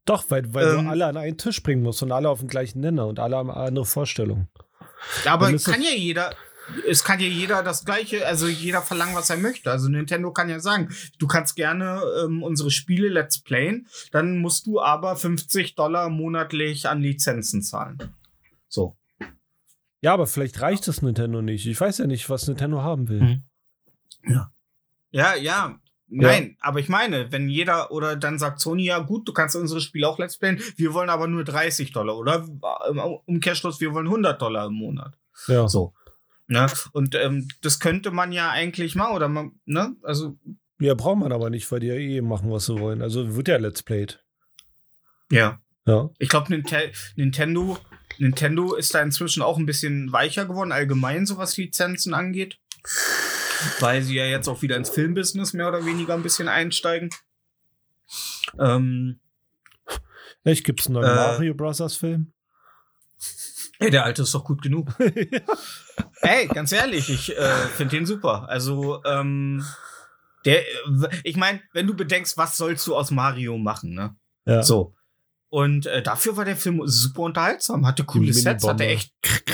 B: Doch, weil, weil
A: Ähm.
B: du alle an einen Tisch bringen musst und alle auf den gleichen Nenner und alle haben andere Vorstellung.
A: Ja, aber kann ja jeder, es kann ja jeder das gleiche, also jeder verlangen, was er möchte. Also Nintendo kann ja sagen, du kannst gerne ähm, unsere Spiele Let's Playen, dann musst du aber 50 Dollar monatlich an Lizenzen zahlen. So.
B: Ja, aber vielleicht reicht es Nintendo nicht. Ich weiß ja nicht, was Nintendo haben will.
A: Mhm. Ja, ja. Nein, aber ich meine, wenn jeder oder dann sagt Sony, ja gut, du kannst unsere Spiele auch Let's Playen, wir wollen aber nur 30 Dollar oder im Umkehrschluss, wir wollen 100 Dollar im Monat.
B: Ja.
A: So. Ne? Und ähm, das könnte man ja eigentlich machen, oder man, ne? Also,
B: Ja, braucht man aber nicht, weil die ja eh machen, was sie wollen. Also wird ja Let's Played.
A: ja.
B: Ja.
A: Ich glaube, Ninte Nintendo, Nintendo ist da inzwischen auch ein bisschen weicher geworden, allgemein, so was Lizenzen angeht. Weil sie ja jetzt auch wieder ins Filmbusiness mehr oder weniger ein bisschen einsteigen. Ähm,
B: Echt, gibt es einen neuen
A: Äh.
B: Mario Bros. Film?
A: Ey, der alte ist doch gut genug. Ey, ganz ehrlich, ich äh, finde den super. Also, ähm, der, äh, ich meine, wenn du bedenkst, was sollst du aus Mario machen, ne?
B: ja.
A: So. Und äh, dafür war der Film super unterhaltsam, hatte coole Sets, hatte echt,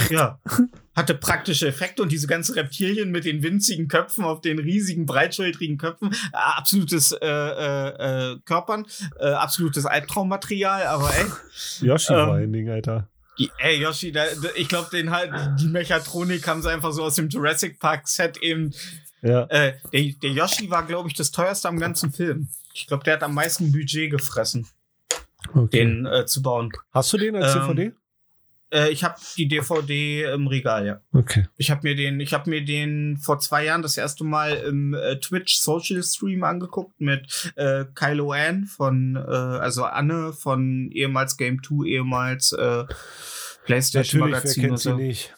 A: ja, hatte praktische Effekte und diese ganzen Reptilien mit den winzigen Köpfen auf den riesigen, breitschultrigen Köpfen, äh, absolutes äh, äh, äh, Körpern, äh, absolutes Albtraummaterial, aber ey,
B: Yoshi
A: Ähm.
B: vor allen Dingen, Alter.
A: Ey Yoshi, da, da, ich glaube, den halt, die Mechatronik haben sie einfach so aus dem Jurassic Park Set eben
B: Ja.
A: äh, der, der Yoshi war, glaube ich, das teuerste am ganzen Film. Ich glaube, der hat am meisten Budget gefressen,
B: Okay.
A: den äh, zu bauen.
B: Hast du den als
A: Ähm,
B: DVD?
A: Äh, ich habe die DVD im Regal, ja.
B: Okay.
A: Ich habe mir den, ich habe mir den vor zwei Jahren das erste Mal im äh, Twitch Social Stream angeguckt mit äh, Kylo Ann von, äh, also Anne von ehemals Game 2, ehemals äh, PlayStation
B: Natürlich, wer
A: Magazin
B: kennt
A: und
B: sie nicht?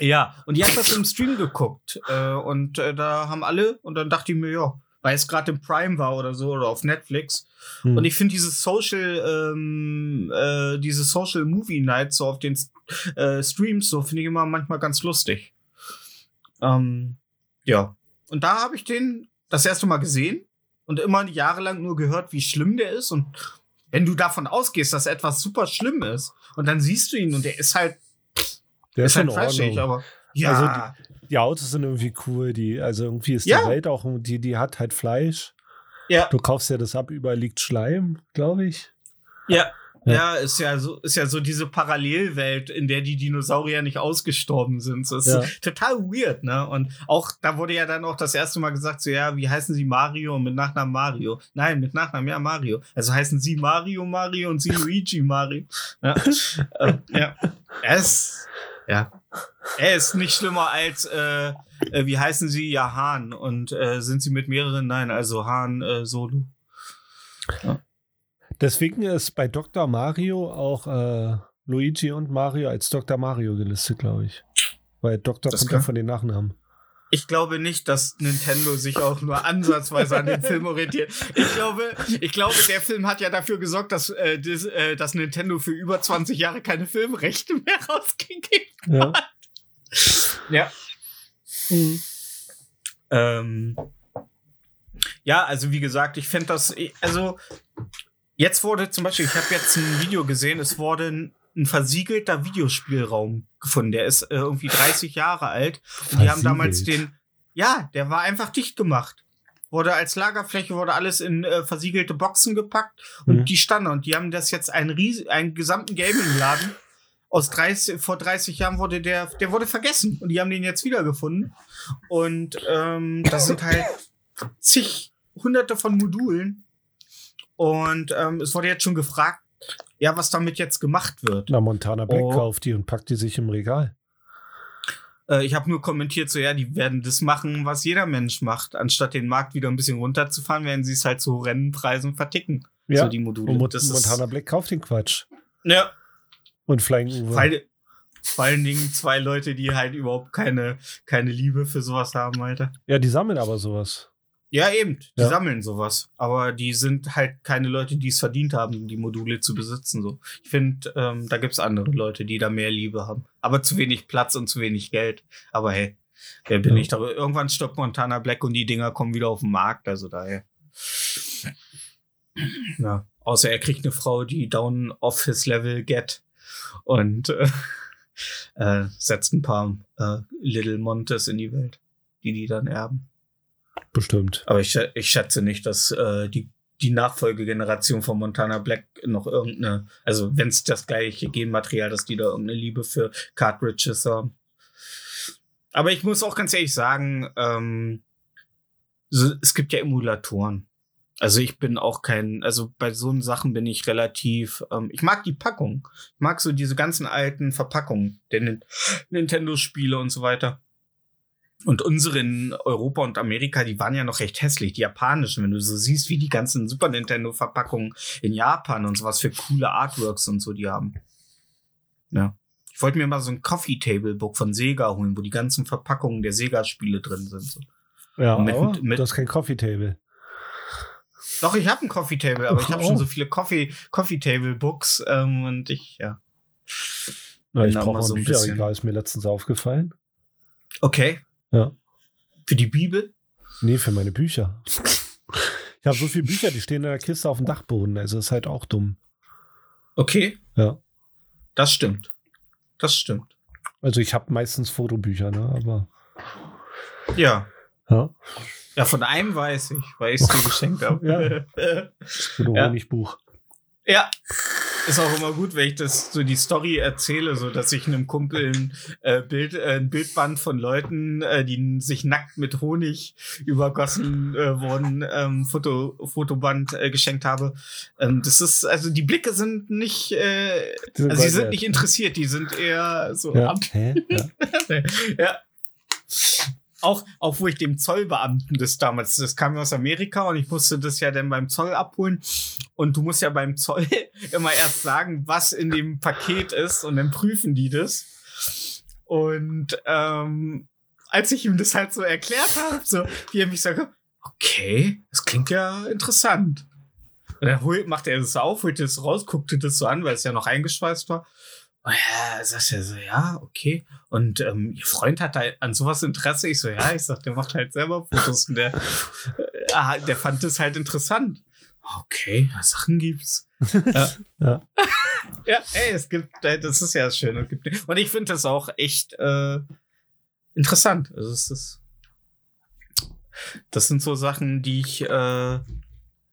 A: Ja, und die hat das im Stream geguckt. Äh, und da haben alle, und dann dachte ich mir, ja, weil es gerade im Prime war oder so, oder auf Netflix.
B: Hm.
A: Und ich finde diese Social, ähm, äh, diese Social Movie Nights so auf den äh, Streams, so finde ich immer manchmal ganz lustig. Ähm, ja. Und da habe ich den das erste Mal gesehen und immer jahrelang nur gehört, wie schlimm der ist. Und wenn du davon ausgehst, dass etwas super schlimm ist, und dann siehst du ihn und der ist halt,
B: Der
A: ist
B: ist
A: halt trashig, aber ja.
B: Also Die Autos sind irgendwie cool. Die, also irgendwie ist
A: Ja.
B: die Welt auch, die, die hat halt Fleisch.
A: ja.
B: Du kaufst ja das ab, überall liegt Schleim, glaube ich.
A: Ja.
B: Ja.
A: Ja, ist ja so, ist ja so diese Parallelwelt, in der die Dinosaurier nicht ausgestorben sind. Das ist
B: Ja.
A: total weird, ne? Und auch, da wurde ja dann auch das erste Mal gesagt, so, ja, wie heißen sie Mario und mit Nachnamen Mario? Nein, mit Nachnamen ja Mario. Also heißen sie Mario Mario und sie Luigi Mario. Ja. äh, ja. Ist, ja. Er ist nicht schlimmer als, äh, äh, wie heißen sie? Ja, Hahn. Und äh, sind sie mit mehreren? Nein, also Hahn äh, Solo.
B: Deswegen ist bei Dr. Mario auch äh, Luigi und Mario als Dr. Mario gelistet, glaube ich. Weil Doktor
A: Das
B: kommt ja von den Nachnamen.
A: Ich glaube nicht, dass Nintendo sich auch nur ansatzweise an den Film orientiert. Ich glaube, ich glaube, der Film hat ja dafür gesorgt, dass, äh, das, äh, dass Nintendo für über 20 Jahre keine Filmrechte mehr rausgegeben
B: Ja.
A: Ja. Ähm, ja, also wie gesagt, ich finde das, also jetzt wurde zum Beispiel, ich habe jetzt ein Video gesehen, es wurde ein, versiegelter Videospielraum gefunden. Der ist äh, irgendwie 30 Jahre alt. Und die haben damals
B: Versiegelt?
A: den, ja, der war einfach dicht gemacht. Wurde als Lagerfläche, wurde alles in äh, versiegelte Boxen gepackt und
B: Mhm.
A: die standen. Und die haben das jetzt einen, ries einen gesamten Gaming-Laden aus 30, vor 30 Jahren wurde der, der wurde vergessen und die haben den jetzt wiedergefunden. Und ähm, das sind halt zig, hunderte von Modulen. Und ähm, es wurde jetzt schon gefragt, ja, was damit jetzt gemacht wird.
B: Na, Montana Black
A: Oh.
B: kauft die und packt die sich im Regal.
A: Äh, ich habe nur kommentiert, so ja, die werden das machen, was jeder Mensch macht. Anstatt den Markt wieder ein bisschen runterzufahren, werden sie es halt zu Rennenpreisen verticken.
B: Ja.
A: So die Module.
B: Und Mo
A: das
B: Montana Black kauft den Quatsch.
A: ja,
B: Und Flying Uwe.
A: vor, all- vor allen Dingen zwei Leute, die halt überhaupt keine, keine Liebe für sowas haben, Alter.
B: Ja, die sammeln aber sowas.
A: Ja, eben. Die
B: Ja.
A: sammeln sowas. Aber die sind halt keine Leute, die es verdient haben, die Module zu besitzen. So. Ich finde, ähm, da gibt's andere Leute, die da mehr Liebe haben. Aber zu wenig Platz und zu wenig Geld. Aber hey, wer bin
B: Ja.
A: ich da? Irgendwann stoppt Montana Black und die Dinger kommen wieder auf den Markt. Also daher. Ja. Außer er kriegt eine Frau, die down off his level get und äh, äh, setzt ein paar äh, Little Montes in die Welt, die die dann erben.
B: Bestimmt.
A: Aber ich, ich schätze nicht, dass äh, die, die Nachfolgegeneration von Montana Black noch irgendeine, also wenn es das gleiche Genmaterial, dass die da irgendeine Liebe für Cartridges haben. Aber ich muss auch ganz ehrlich sagen, ähm, es gibt ja Emulatoren. Also ich bin auch kein, also bei so Sachen bin ich relativ, ähm, ich mag die Packung. Ich mag so diese ganzen alten Verpackungen der Nin- Nintendo-Spiele und so weiter. Und unsere in Europa und Amerika, die waren ja noch recht hässlich, die japanischen, wenn du so siehst, wie die ganzen Super Nintendo-Verpackungen in Japan und sowas für coole Artworks und so die haben. Ja. Ich wollte mir mal so ein Coffee Table Book von Sega holen, wo die ganzen Verpackungen der Sega-Spiele drin sind. So.
B: Ja,
A: Mit-
B: aber
A: mit-
B: das ist kein Coffee Table.
A: Doch, ich habe ein Coffee Table, aber ich habe
B: Oh.
A: schon so viele Coffee, Coffee Table Books ähm, und ich, ja.
B: Na, ich brauche
A: so
B: ein
A: ein bisschen-
B: Bücherregal, ist mir letztens aufgefallen.
A: Okay.
B: Ja.
A: Für die Bibel?
B: Nee, für meine Bücher. Ich habe so viele Bücher, die stehen in der Kiste auf dem Dachboden. Also ist halt auch dumm.
A: Okay.
B: Ja.
A: Das stimmt. Das stimmt.
B: Also ich habe meistens Fotobücher, ne? Aber
A: Ja.
B: ja,
A: Ja, von einem weiß ich, weil ich es dir geschenkt habe. Ja.
B: Honigbuch.
A: Ja. Ist auch immer gut, wenn ich das so die Story erzähle, so dass ich einem Kumpel ein äh, Bild, äh, ein Bildband von Leuten, äh, die sich nackt mit Honig übergossen äh, wurden, ähm, Foto, Fotoband äh, geschenkt habe. Ähm, das ist, also die Blicke sind nicht, äh, also sie
B: Gold
A: sind nicht interessiert, die sind eher so
B: Ja.
A: ab
B: Hä? Ja.
A: ja. Auch, auch wo ich dem Zollbeamten das damals, das kam aus Amerika und ich musste das ja dann beim Zoll abholen. Und du musst ja beim Zoll immer erst sagen, was in dem Paket ist und dann prüfen die das. Und ähm, als ich ihm das halt so erklärt habe, so, wie er mich sagt, okay, das klingt ja interessant. Und dann holt, macht er das auf, holt das raus, guckte das so an, weil es ja noch eingeschweißt war. Und ja, sagt er so, ja, okay. Und ähm, ihr Freund hat da an sowas Interesse. Ich so, ja, ich sag, der macht halt selber Fotos und der, äh, ah, der fand das halt interessant. Okay, ja, Sachen gibt's. ja.
B: Ja.
A: ja, ey, es gibt, äh, das ist ja gibt- Und ich finde das auch echt äh, interessant. Also es ist, das sind so Sachen, die ich äh,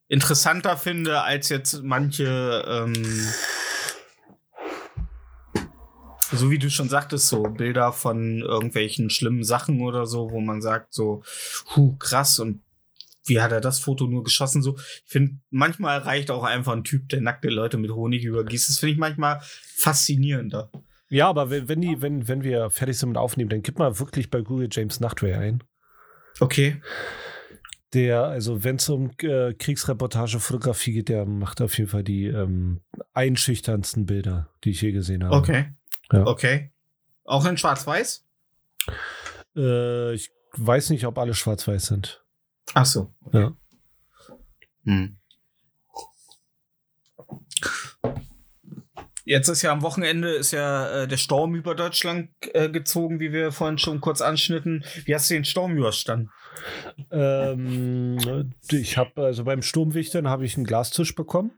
A: interessanter finde als jetzt manche ähm, so wie du schon sagtest, so Bilder von irgendwelchen schlimmen Sachen oder so, wo man sagt so, hu, krass und wie hat er das Foto nur geschossen? So, ich finde, manchmal reicht auch einfach ein Typ, der nackte Leute mit Honig übergießt. Das finde ich manchmal faszinierender.
B: ja, aber wenn, wenn, die, wenn, wenn wir fertig sind mit Aufnehmen, dann gib mal wirklich bei Google James Nachtwey ein.
A: Okay.
B: Der, also wenn es um äh, Kriegsreportage-Fotografie geht, der macht auf jeden Fall die ähm, einschüchternsten Bilder, die ich je gesehen habe.
A: Okay.
B: Ja.
A: Okay. Auch in Schwarz-Weiß?
B: Äh, ich weiß nicht, ob alle schwarz-weiß sind.
A: Ach so.
B: Ja.
A: Hm. Jetzt ist ja am Wochenende ist ja äh, der Sturm über Deutschland äh, gezogen, wie wir vorhin schon kurz anschnitten. Wie hast du den Sturm überstanden?
B: Ähm, ich habe, also beim Sturmwichtern habe ich einen Glastisch bekommen.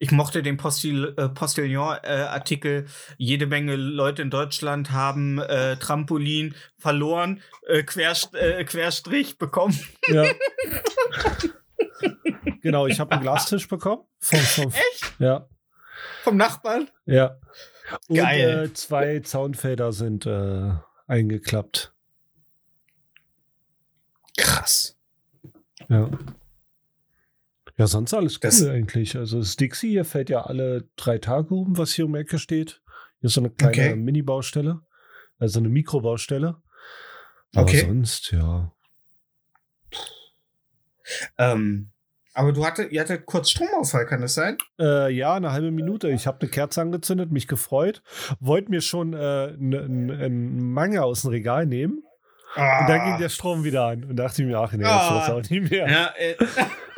A: Ich mochte den Postil, äh, Postillon-Artikel. Jede Menge Leute in Deutschland haben äh, Trampolin verloren, äh, Querst äh, Querstrich bekommen.
B: Ja. genau, ich habe einen Glastisch bekommen. Vom, vom,
A: Echt?
B: Ja,
A: Vom Nachbarn?
B: ja. Und
A: Geil.
B: äh, zwei Zaunfelder sind äh, eingeklappt.
A: Krass.
B: Ja. Ja, sonst alles cool
A: Das-
B: eigentlich. Also das Dixie hier fällt ja alle drei Tage um, was hier um die Ecke steht. Hier ist so eine kleine
A: Okay.
B: Mini-Baustelle. Also eine Mikrobaustelle. Aber
A: Okay.
B: sonst, ja.
A: Ähm, aber du hatte, ihr hattet kurz Stromausfall, kann das sein?
B: Äh, ja, eine halbe Minute. Ich habe eine Kerze angezündet, mich gefreut. Wollte mir schon äh, einen Manga aus dem Regal nehmen.
A: Ah.
B: Und dann ging der Strom wieder an und dachte ich mir, ach nee, das
A: Ah.
B: war's auch nicht mehr.
A: Ja, äh.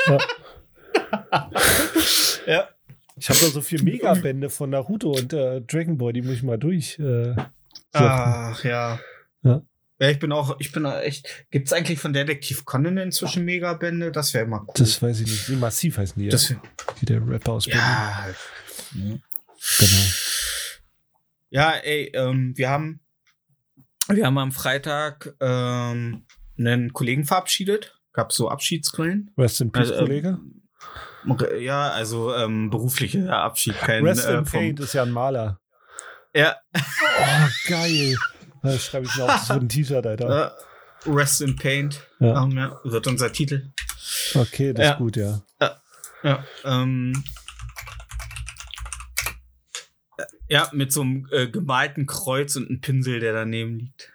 A: ja.
B: Ich habe so viele Megabände von Naruto und äh, Dragon Ball, die muss ich mal durch. Äh.
A: Ach, ja.
B: Ja.
A: Ja, ich bin auch, ich bin auch echt. Gibt es eigentlich von Detektiv Conan inzwischen Megabände? Das wäre immer cool.
B: das weiß ich nicht. Nee, massiv heißen die ja.
A: das
B: Wie der Rapper aus Berlin.
A: ja. halt.
B: Genau.
A: Ja, ey, ähm, wir haben, wir haben am Freitag ähm, einen Kollegen verabschiedet. Gab so Abschiedsgrillen.
B: Rest in Peace,
A: Also, ähm,
B: Kollege.
A: Ja, also ähm, beruflicher Abschied, kein
B: Rest
A: äh,
B: in Paint ist ja ein Maler.
A: Ja,
B: Oh, geil. Das schreibe ich mir auf so ein T-Shirt, Alter.
A: äh, Rest in Paint.
B: Ja.
A: Ähm, ja, wird unser Titel.
B: Okay, das
A: Ja.
B: ist gut, ja.
A: Ja, ähm, äh, ja, mit so einem äh, gemalten Kreuz und einem Pinsel, der daneben liegt.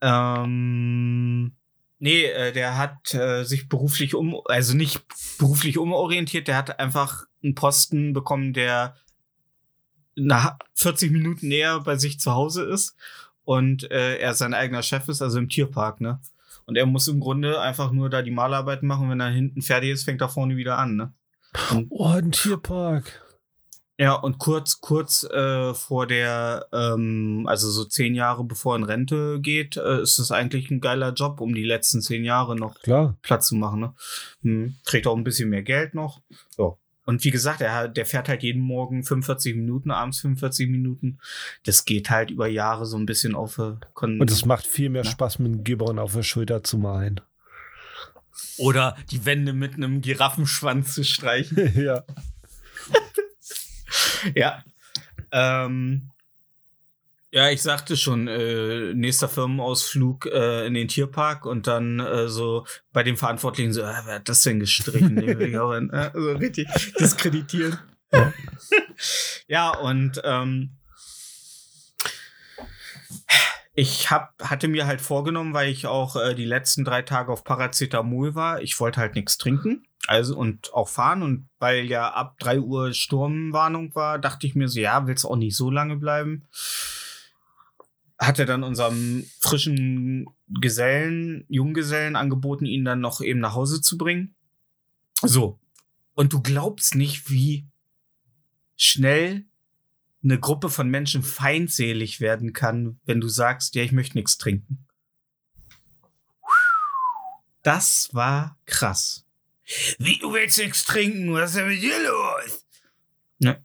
A: Ähm, nee, äh, der hat äh, sich beruflich um, also nicht beruflich umorientiert, der hat einfach einen Posten bekommen, der nach 40 Minuten näher bei sich zu Hause ist und äh, er sein eigener Chef ist, also im Tierpark, ne? Und er muss im Grunde einfach nur da die Malarbeiten machen. Wenn er hinten fertig ist, fängt er vorne wieder an, ne? Und,
B: Oh, ein Tierpark.
A: Ja, und kurz, kurz äh, vor der, ähm, also so zehn Jahre bevor er in Rente geht, äh, ist es eigentlich ein geiler Job, um die letzten zehn Jahre noch
B: Klar.
A: Platz zu machen, ne? Hm, kriegt auch ein bisschen mehr Geld noch. Ja. Und wie gesagt, er, der fährt halt jeden Morgen 45 Minuten, abends 45 Minuten. Das geht halt über Jahre so ein bisschen auf. äh, Kon
B: Und es macht viel mehr
A: Ja.
B: Spaß, mit einem Gibbon auf der Schulter zu malen.
A: Oder die Wände mit einem Giraffenschwanz zu streichen.
B: ja.
A: ja. Ähm, ja, ich sagte schon, äh, nächster Firmenausflug äh, in den Tierpark und dann äh, so bei dem Verantwortlichen so, ah, wer hat das denn gestrichen? Äh, so richtig diskreditieren.
B: Ja.
A: ja, und ähm, ich hab, hatte mir halt vorgenommen, weil ich auch äh, die letzten drei Tage auf Paracetamol war, ich wollte halt nichts trinken. Also und auch fahren und weil ja ab 3 Uhr Sturmwarnung war, dachte ich mir so, ja, willst auch nicht so lange bleiben. Hatte dann unserem frischen Gesellen, Junggesellen angeboten, ihn dann noch eben nach Hause zu bringen. So. Und du glaubst nicht, wie schnell eine Gruppe von Menschen feindselig werden kann, wenn du sagst, ja, ich möchte nichts trinken. Das war krass. Wie, du willst nichts trinken? Was ist denn mit dir los? Ne?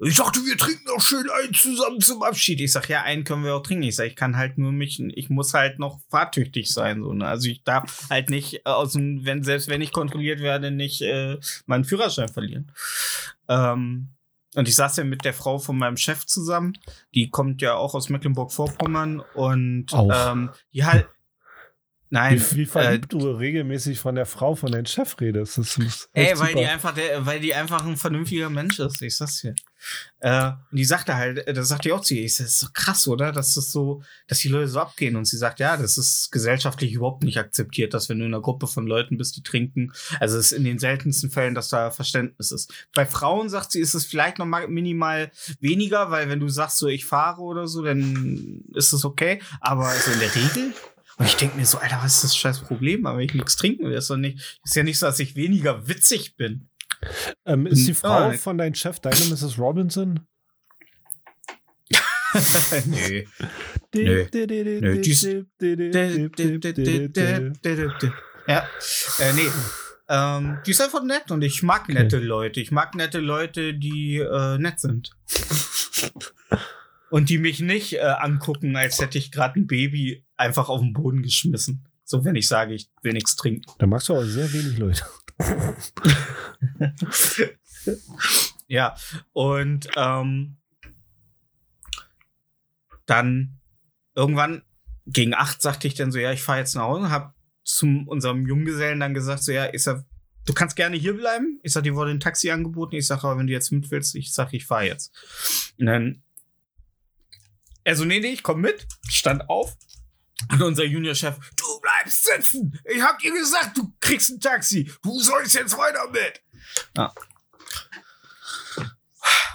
A: Ich dachte, wir trinken doch schön einen zusammen zum Abschied. Ich sag, ja, einen können wir auch trinken. Ich sag, ich kann halt nur mich, ich muss halt noch fahrtüchtig sein, so, ne? Also ich darf halt nicht äh, aus dem, wenn, selbst wenn ich kontrolliert werde, nicht äh, meinen Führerschein verlieren. Ähm, und ich saß ja mit der Frau von meinem Chef zusammen. Die kommt ja auch aus Mecklenburg-Vorpommern und
B: Auch.
A: ähm, die halt. Nein,
B: Wie, wie
A: äh,
B: verliebt du regelmäßig von der Frau von deinem Chef redest. Das ist
A: Ey, weil die
B: super.
A: einfach der, weil die einfach ein vernünftiger Mensch ist, ich sag's dir. Äh, und die sagte halt, äh, das sagte ich auch zu ihr, ich sag, das ist so krass, oder? Dass das so, dass die Leute so abgehen. Und sie sagt, ja, das ist gesellschaftlich überhaupt nicht akzeptiert, dass wenn du in einer Gruppe von Leuten bist, die trinken, also es ist in den seltensten Fällen, dass da Verständnis ist. Bei Frauen, sagt sie, ist es vielleicht noch mal minimal weniger, weil wenn du sagst, so ich fahre oder so, dann ist es okay. Aber so in der Regel und ich denke mir so, Alter, was ist das scheiß Problem? Aber wenn ich nichts trinken will, ist doch nicht, ist ja nicht so, dass ich weniger witzig bin.
B: Ähm, ist die
A: Ah,
B: Frau
A: nee.
B: von deinem Chef deine Mrs. Robinson?
A: Nö. Ja, äh, nee. Ähm, die ist einfach nett und ich mag nette Leute. Ich mag nette Leute, die äh, nett sind. und die mich nicht äh, angucken, als hätte ich gerade ein Baby einfach auf den Boden geschmissen. So, wenn ich sage, ich will nichts trinken.
B: Da magst du aber sehr wenig Leute.
A: Ja, und ähm, dann irgendwann gegen acht sagte ich dann so, ja, ich fahre jetzt nach Hause, hab zu unserem Junggesellen dann gesagt, so, ja, ich sag, du kannst gerne hier bleiben. Ich sag, die wurde ein Taxi angeboten. Ich sag, aber wenn du jetzt mit willst, ich sag, ich fahre jetzt. Und dann, er so, nee, nee, ich komm mit, stand auf. Und unser Juniorchef, du bleibst sitzen. Ich hab dir gesagt, du kriegst ein Taxi. Du sollst jetzt weiter mit. Ja.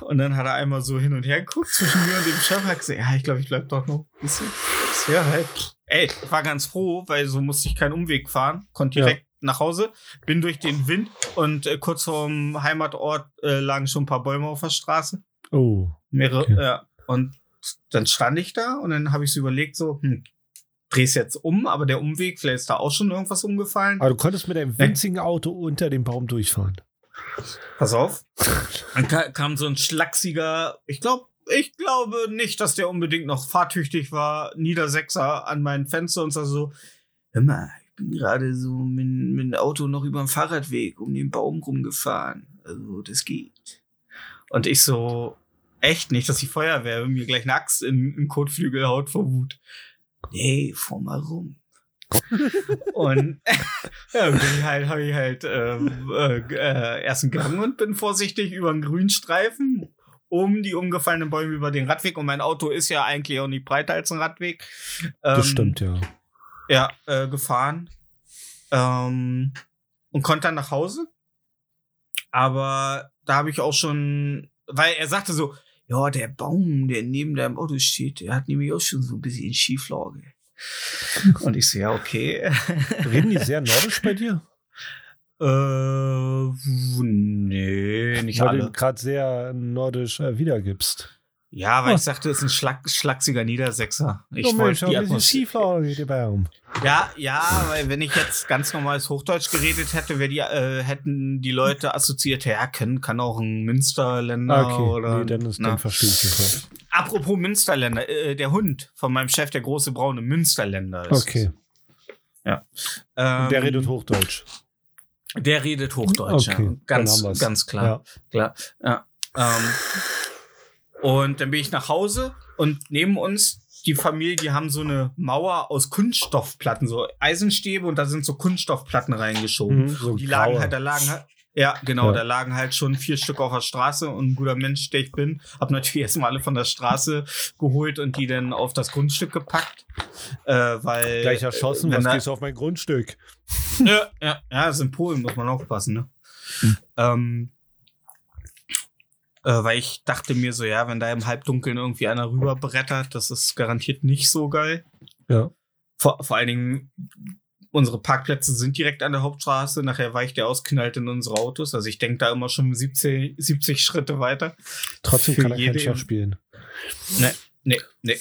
A: Und dann hat er einmal so hin und her geguckt zwischen mir und dem Chef. Hat gesagt, ja, ich glaube, ich bleib doch noch ein bisschen. Ja, halt. Ey, war ganz froh, weil so musste ich keinen Umweg fahren, konnte
B: Ja.
A: direkt nach Hause, bin durch den Wind und äh, kurz vorm Heimatort äh, lagen schon ein paar Bäume auf der Straße.
B: Oh.
A: Mehrere,
B: Okay.
A: ja. Und dann stand ich da und dann habe ich so überlegt, so, hm, dreh's jetzt um, aber der Umweg, vielleicht ist da auch schon irgendwas umgefallen.
B: Aber du konntest mit einem winzigen Auto unter dem Baum durchfahren.
A: Pass auf. Dann ka kam so ein schlachsiger, ich glaube, ich glaube nicht, dass der unbedingt noch fahrtüchtig war, Niedersechser an mein Fenster und sag so, hör mal, ich bin gerade so mit, mit dem Auto noch über den Fahrradweg um den Baum rumgefahren. Also, das geht. Und ich so, echt nicht, dass die Feuerwehr mir gleich eine Axt in den Kotflügel haut vor Wut. Nee, fahr mal rum. und ja, bin halt, habe ich halt ähm, äh, äh, erst einen Gang und bin vorsichtig über einen Grünstreifen um die umgefallenen Bäume über den Radweg. Und mein Auto ist ja eigentlich auch nicht breiter als ein Radweg.
B: Das
A: Ähm,
B: stimmt, ja.
A: Ja, äh, gefahren. Ähm, und konnte dann nach Hause. Aber da habe ich auch schon, weil er sagte so, ja, der Baum, der neben deinem Auto steht, der hat nämlich auch schon so ein bisschen Schieflage. Und ich so, ja, okay.
B: Reden die sehr nordisch bei dir?
A: Äh, nee, nicht
B: Weil du
A: alle.
B: ihn gerade sehr nordisch äh, wiedergibst.
A: Ja, weil
B: Oh.
A: ich sagte, es ist ein Schlag, schlachsiger Niedersechser. Ich
B: oh
A: wollte
B: Mensch,
A: die
B: ein bisschen Baum.
A: Ja, ja, weil wenn ich jetzt ganz normales Hochdeutsch geredet hätte, die, äh, hätten die Leute assoziiert, ja, kann, kann auch ein Münsterländer
B: okay,
A: oder.
B: nee, dann, ist,
A: na.
B: dann verstehe ich.
A: Apropos Münsterländer, äh, der Hund von meinem Chef, der große braune Münsterländer ist.
B: Okay,
A: Ähm,
B: der redet Hochdeutsch.
A: Der redet Hochdeutsch,
B: Okay,
A: ja. Ganz, ganz klar.
B: Ja.
A: klar. Ja. Ähm, und dann bin ich nach Hause und neben uns die Familie, die haben so eine Mauer aus Kunststoffplatten, so Eisenstäbe und da sind so Kunststoffplatten reingeschoben.
B: Mhm, so
A: die lagen
B: graue.
A: halt, da lagen halt, ja, genau,
B: Ja.
A: da lagen halt schon vier Stück auf der Straße und ein guter Mensch, der ich bin, hab natürlich erstmal alle von der Straße geholt und die dann auf das Grundstück gepackt, äh, weil
B: Gleich erschossen,
A: wenn
B: was
A: da-
B: gehst du auf mein Grundstück?
A: ja, ja, ja, das ist in Polen, muss man aufpassen, ne? Ähm, äh, weil ich dachte mir so, ja, wenn da im Halbdunkeln irgendwie einer rüberbrettert, das ist garantiert nicht so geil.
B: Ja.
A: Vor, vor allen Dingen, unsere Parkplätze sind direkt an der Hauptstraße, nachher weicht der ausknallt in unsere Autos. Also ich denke da immer schon 70, 70 Schritte weiter.
B: Trotzdem
A: Für
B: kann er kein Schach spielen.
A: Nee, nee.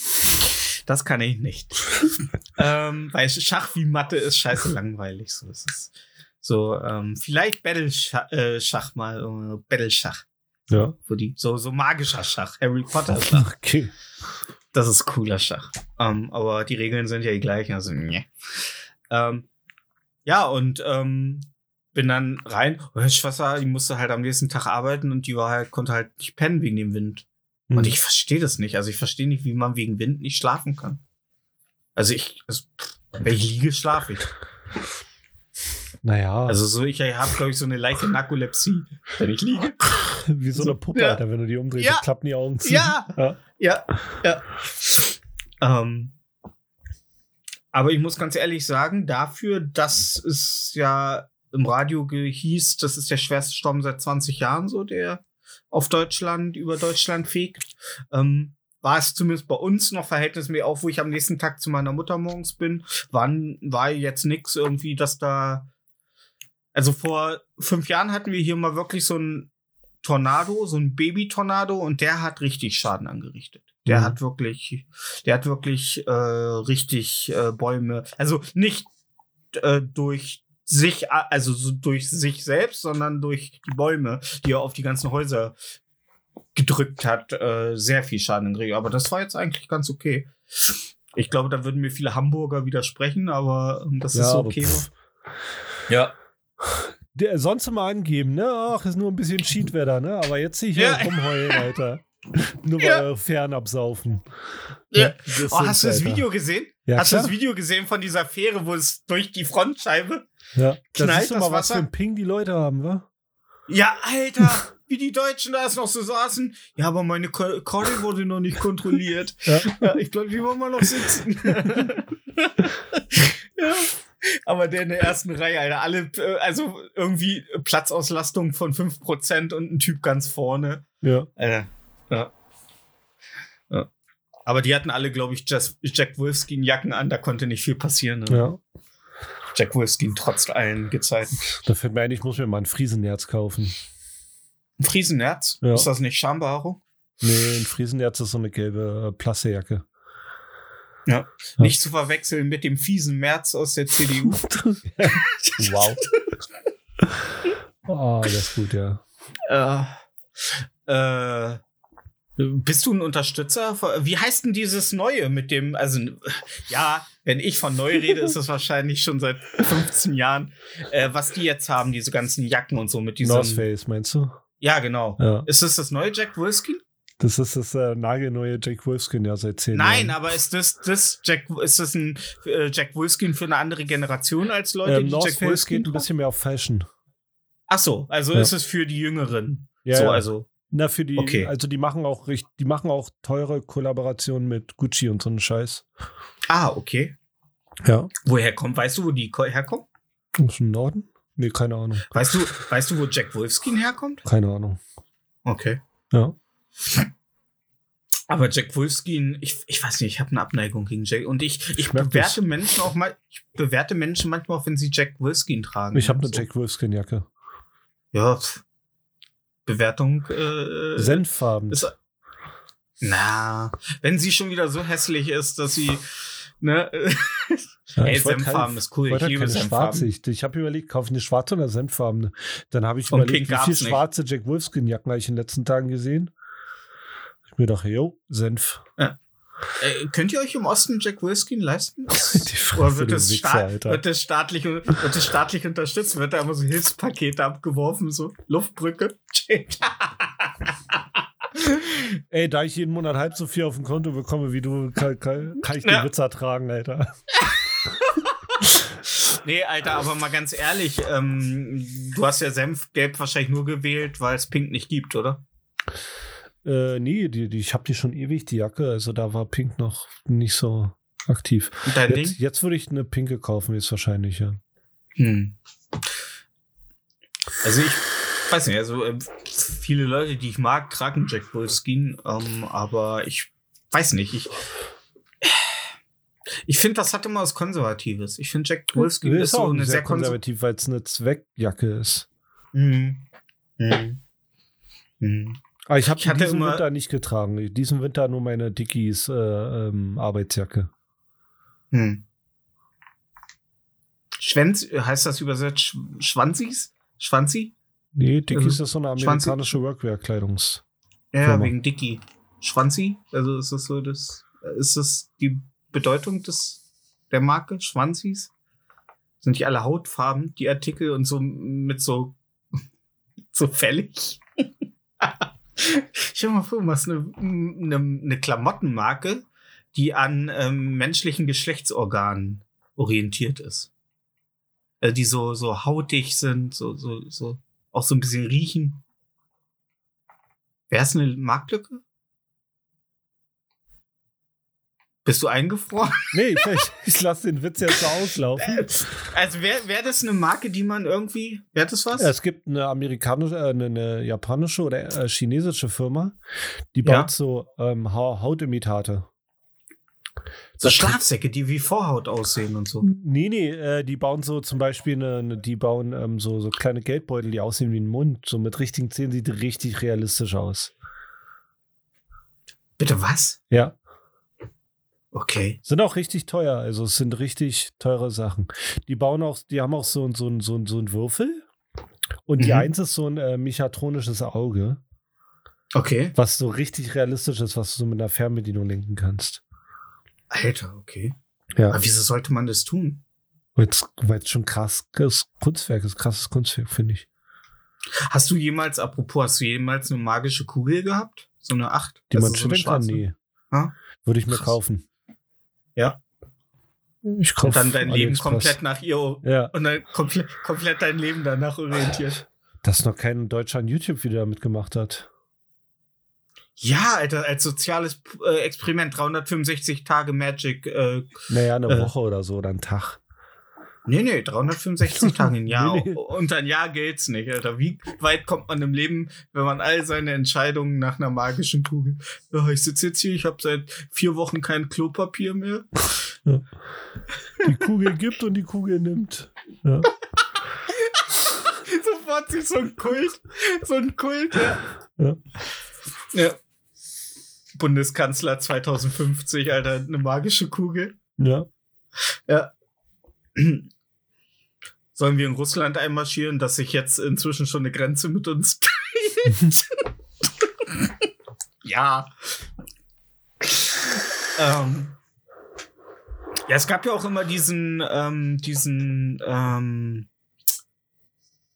A: Das kann ich nicht. ähm, weil Schach wie Mathe ist scheiße langweilig. So, es ist so ähm, vielleicht Battle-Schach äh, mal, äh, Battle-Schach.
B: Ja.
A: Wo die, so, so magischer Schach, Harry Potter Schach.
B: Okay.
A: Das ist cooler Schach. Ähm, aber die Regeln sind ja die gleichen, also ne. Ähm, ja, und ähm, bin dann rein. Und meine Schwester, die musste halt am nächsten Tag arbeiten und die war halt, konnte halt nicht pennen wegen dem Wind.
B: Mhm.
A: Und ich verstehe das nicht. Also ich verstehe nicht, wie man wegen Wind nicht schlafen kann. Also ich, also, wenn ich liege, schlafe ich.
B: Naja,
A: Also so, ich habe, glaube ich, so eine leichte Narkolepsie, wenn ich liege.
B: wie so eine Puppe,
A: Ja.
B: Alter, wenn du die umdrehst,
A: Ja.
B: klappen die Augen zu.
A: Ja.
B: ja.
A: Ja, ja. Ähm, aber ich muss ganz ehrlich sagen, dafür, dass es ja im Radio hieß, das ist der schwerste Sturm seit 20 Jahren so, der auf Deutschland, über Deutschland fegt, ähm, war es zumindest bei uns noch verhältnismäßig, auch wo ich am nächsten Tag zu meiner Mutter morgens bin, waren, war jetzt nix irgendwie, dass da, also vor fünf Jahren hatten wir hier mal wirklich so ein Tornado, so ein Baby-Tornado und der hat richtig Schaden angerichtet. Der
B: Mhm.
A: hat wirklich, der hat wirklich äh, richtig äh, Bäume, also nicht äh, durch sich, also so durch sich selbst, sondern durch die Bäume, die er auf die ganzen Häuser gedrückt hat, äh, sehr viel Schaden angerichtet. Aber das war jetzt eigentlich ganz okay. Ich glaube, da würden mir viele Hamburger widersprechen, aber ähm, das
B: Ja,
A: ist
B: aber
A: okay.
B: pff.
A: Ja.
B: Der sonst immer angeben, ne? Ach, ist nur ein bisschen Cheatwetter, ne? Aber jetzt sehe ich ja
A: Ja.
B: rumheulen, Alter. Nur weil
A: Ja.
B: wir fernabsaufen.
A: Ja.
B: das
A: Oh, hast du das. Video gesehen?
B: Ja,
A: hast du das Video gesehen von dieser Fähre, wo es durch die Frontscheibe?
B: Ja. Da
A: knallt
B: siehst du
A: das
B: mal, was für
A: Wasser?
B: ein Ping die Leute haben, wa?
A: Ja, Alter, wie die Deutschen da es noch so saßen. Ja, aber meine Ko- Kordel wurde noch nicht kontrolliert.
B: Ja.
A: Ja, ich glaube, die wollen mal noch sitzen. ja. Aber der in der ersten Reihe, Alter, alle, äh, also irgendwie Platzauslastung von 5% und ein Typ ganz vorne.
B: Ja.
A: Alter. Ja. ja. Aber die hatten alle, glaube ich, Just, Jack Wolfskin-Jacken an, da konnte nicht viel passieren. Ne?
B: Ja.
A: Jack Wolfskin trotz allen Gezeiten.
B: Da fällt mir ein, ich muss mir mal ein Friesenerz kaufen.
A: Ein Friesenerz?
B: Ja.
A: Ist das nicht Schambehaarung?
B: Nee, ein Friesenerz ist so eine gelbe äh, Plassejacke.
A: Ja.
B: Ja.
A: Nicht zu verwechseln mit dem fiesen März aus der CDU.
B: wow. Ah, das ist gut, ja.
A: äh, äh, bist du ein Unterstützer? Wie heißt denn dieses Neue mit dem, also ja, wenn ich von neu rede, ist es wahrscheinlich schon seit 15 Jahren, äh, was die jetzt haben, diese ganzen Jacken und so mit diesem.
B: North Face, meinst du?
A: Ja, genau.
B: Ja.
A: Ist das das neue Jack Wolfskin?
B: Das ist das äh, nagelneue Jake Wolfskin ja seit zehn
A: Nein,
B: Jahren.
A: aber ist das, das Jack, ist das ein äh, Jack Wolfskin für eine andere Generation als Leute,
B: Ähm,
A: die
B: North
A: Jack Wolfskin
B: geht ein bisschen mehr auf Fashion.
A: Ach so, also
B: Ja.
A: ist es für die Jüngeren.
B: Ja,
A: so,
B: ja.
A: also.
B: Na, für die,
A: Okay.
B: also die machen auch richt- die machen auch teure Kollaborationen mit Gucci und so einen Scheiß.
A: Ah, okay.
B: Ja.
A: Woher kommt, weißt du, wo die ko- herkommen?
B: Aus dem Norden? Nee, keine Ahnung.
A: Weißt du, weißt du, wo Jack Wolfskin herkommt?
B: Keine Ahnung.
A: Okay.
B: Ja.
A: Aber Jack Wolfskin, ich, ich weiß nicht, ich habe eine Abneigung gegen Jack. Und ich, ich
B: merk
A: bewerte
B: das.
A: Menschen auch mal, ich bewerte Menschen manchmal auch, wenn sie Jack Wolfskin tragen.
B: Ich habe eine
A: So.
B: Jack Wolfskin Jacke.
A: Ja. Bewertung. Äh,
B: Senffarben.
A: ist, na, wenn sie schon wieder so hässlich ist, dass sie. Ne,
B: Ja,
A: ey,
B: ich wollte
A: Senffarben ist cool.
B: wollte
A: Ich liebe
B: keine
A: Senffarben.
B: schwarze. Ich, ich habe überlegt, kaufe ich eine schwarze oder senffarbene. Dann habe ich
A: Und
B: überlegt,
A: pink
B: wie viele schwarze Jack Wolfskin Jacken habe ich in den letzten Tagen gesehen. Ich mir dachte, jo, Senf.
A: Äh, könnt ihr euch im Osten Jack Wolfskin leisten?
B: Die Fresse,
A: Oder wird das,
B: Wichser,
A: sta
B: Alter.
A: wird, das staatlich, wird das staatlich unterstützt? Wird da immer so Hilfspakete abgeworfen, so Luftbrücke?
B: Ey, da ich jeden Monat halb so viel auf dem Konto bekomme wie du, kann, kann, kann ich den
A: Ja.
B: Witz ertragen, Alter.
A: nee, Alter, aber mal ganz ehrlich, ähm, du hast ja Senfgelb wahrscheinlich nur gewählt, weil es Pink nicht gibt, oder?
B: Äh, nee, die, die, ich habe die schon ewig, die Jacke. Also da war Pink noch nicht so aktiv.
A: Dein
B: Jetzt,
A: Ding?
B: jetzt würde ich eine pinke kaufen, ist wahrscheinlich, ja.
A: Hm. Also ich weiß nicht, also äh, viele Leute, die ich mag, tragen Jack Wolfskin, ähm, aber ich weiß nicht, ich ich finde, das hat immer was Konservatives. Ich finde, Jack Wolfskin ist, so eine sehr, konservative.
B: konservativ, weil es eine Zweckjacke ist.
A: Mhm. Mhm. Mhm.
B: Aber ich habe
A: Ich
B: diesen
A: immer-
B: Winter nicht getragen. Diesen Winter nur meine Dickies äh, ähm, Arbeitsjacke.
A: Hm. Schwänz, heißt das übersetzt Sch Schwanzis? Schwanzi?
B: Nee, Dickies
A: Also,
B: ist so eine amerikanische Workwear-Kleidungs.
A: Ja, wegen Dicky. Schwanzi? Also ist das so das, ist das die Bedeutung des, der Marke? Schwanzis? Sind die alle Hautfarben, die Artikel und so mit so, so fällig? Stell dir mal vor, du machst eine, eine, eine Klamottenmarke, die an ähm, menschlichen Geschlechtsorganen orientiert ist. Also die so, so hautig sind, so, so, so, auch so ein bisschen riechen. Wäre es eine Marktlücke? Bist du eingefroren?
B: Nee, ich, lasse den Witz jetzt so auslaufen.
A: Also wäre wär das eine Marke, die man irgendwie. Wäre das was?
B: Es gibt eine amerikanische, äh, eine, eine japanische oder äh, chinesische Firma, die
A: Ja.
B: baut so ähm, Ha- Hautimitate.
A: so Schlafsäcke, die wie Vorhaut aussehen und so.
B: Nee, nee, äh, die bauen so zum Beispiel eine, eine die bauen ähm, so, so kleine Geldbeutel, die aussehen wie ein Mund. So mit richtigen Zähnen sieht richtig realistisch aus.
A: Bitte was?
B: Ja.
A: Okay.
B: Sind auch richtig teuer, also es sind richtig teure Sachen. Die bauen auch, die haben auch so, so, so, so einen Würfel. Und die
A: Mhm.
B: eins ist so ein äh, mechatronisches Auge,
A: Okay.
B: was so richtig realistisch ist, was du so mit einer Fernbedienung lenken kannst.
A: Alter, okay.
B: Ja.
A: Aber wieso sollte man das tun?
B: Weil es schon krasses Kunstwerk ist, krasses Kunstwerk, finde ich.
A: Hast du jemals, apropos, hast du jemals eine magische Kugel gehabt? So eine Acht?
B: Die
A: Also
B: man
A: so
B: schütteln kann, nee.
A: Ja?
B: Würde ich mir
A: Krass.
B: kaufen.
A: Ja.
B: Ich
A: Und
B: kaufe
A: dann dein Leben
B: AliExpress.
A: komplett nach ihr
B: Ja,
A: und dann komplett, komplett dein Leben danach orientiert.
B: dass noch kein Deutscher ein YouTube-Video damit gemacht hat.
A: Ja, Alter, als soziales äh, Experiment, 365 Tage Magic. Äh,
B: Naja, eine
A: Äh.
B: Woche oder so oder einen Tag.
A: Nee, nee, 365 Tage im Jahr.
B: Nee, nee.
A: Und ein Jahr geht's nicht, Alter. Wie weit kommt man im Leben, wenn man all seine Entscheidungen nach einer magischen Kugel. Ja, ich sitze jetzt hier, ich habe seit vier Wochen kein Klopapier mehr.
B: Die Kugel gibt und die Kugel nimmt. Ja.
A: Sofort sich so ein Kult, so ein Kult, ja.
B: Ja.
A: ja. Bundeskanzler 2050, Alter, eine magische Kugel.
B: ja.
A: Ja. Sollen wir in Russland einmarschieren, dass sich jetzt inzwischen schon eine Grenze mit uns bildet? ja. ähm. Ja, es gab ja auch immer diesen, ähm, diesen, ähm,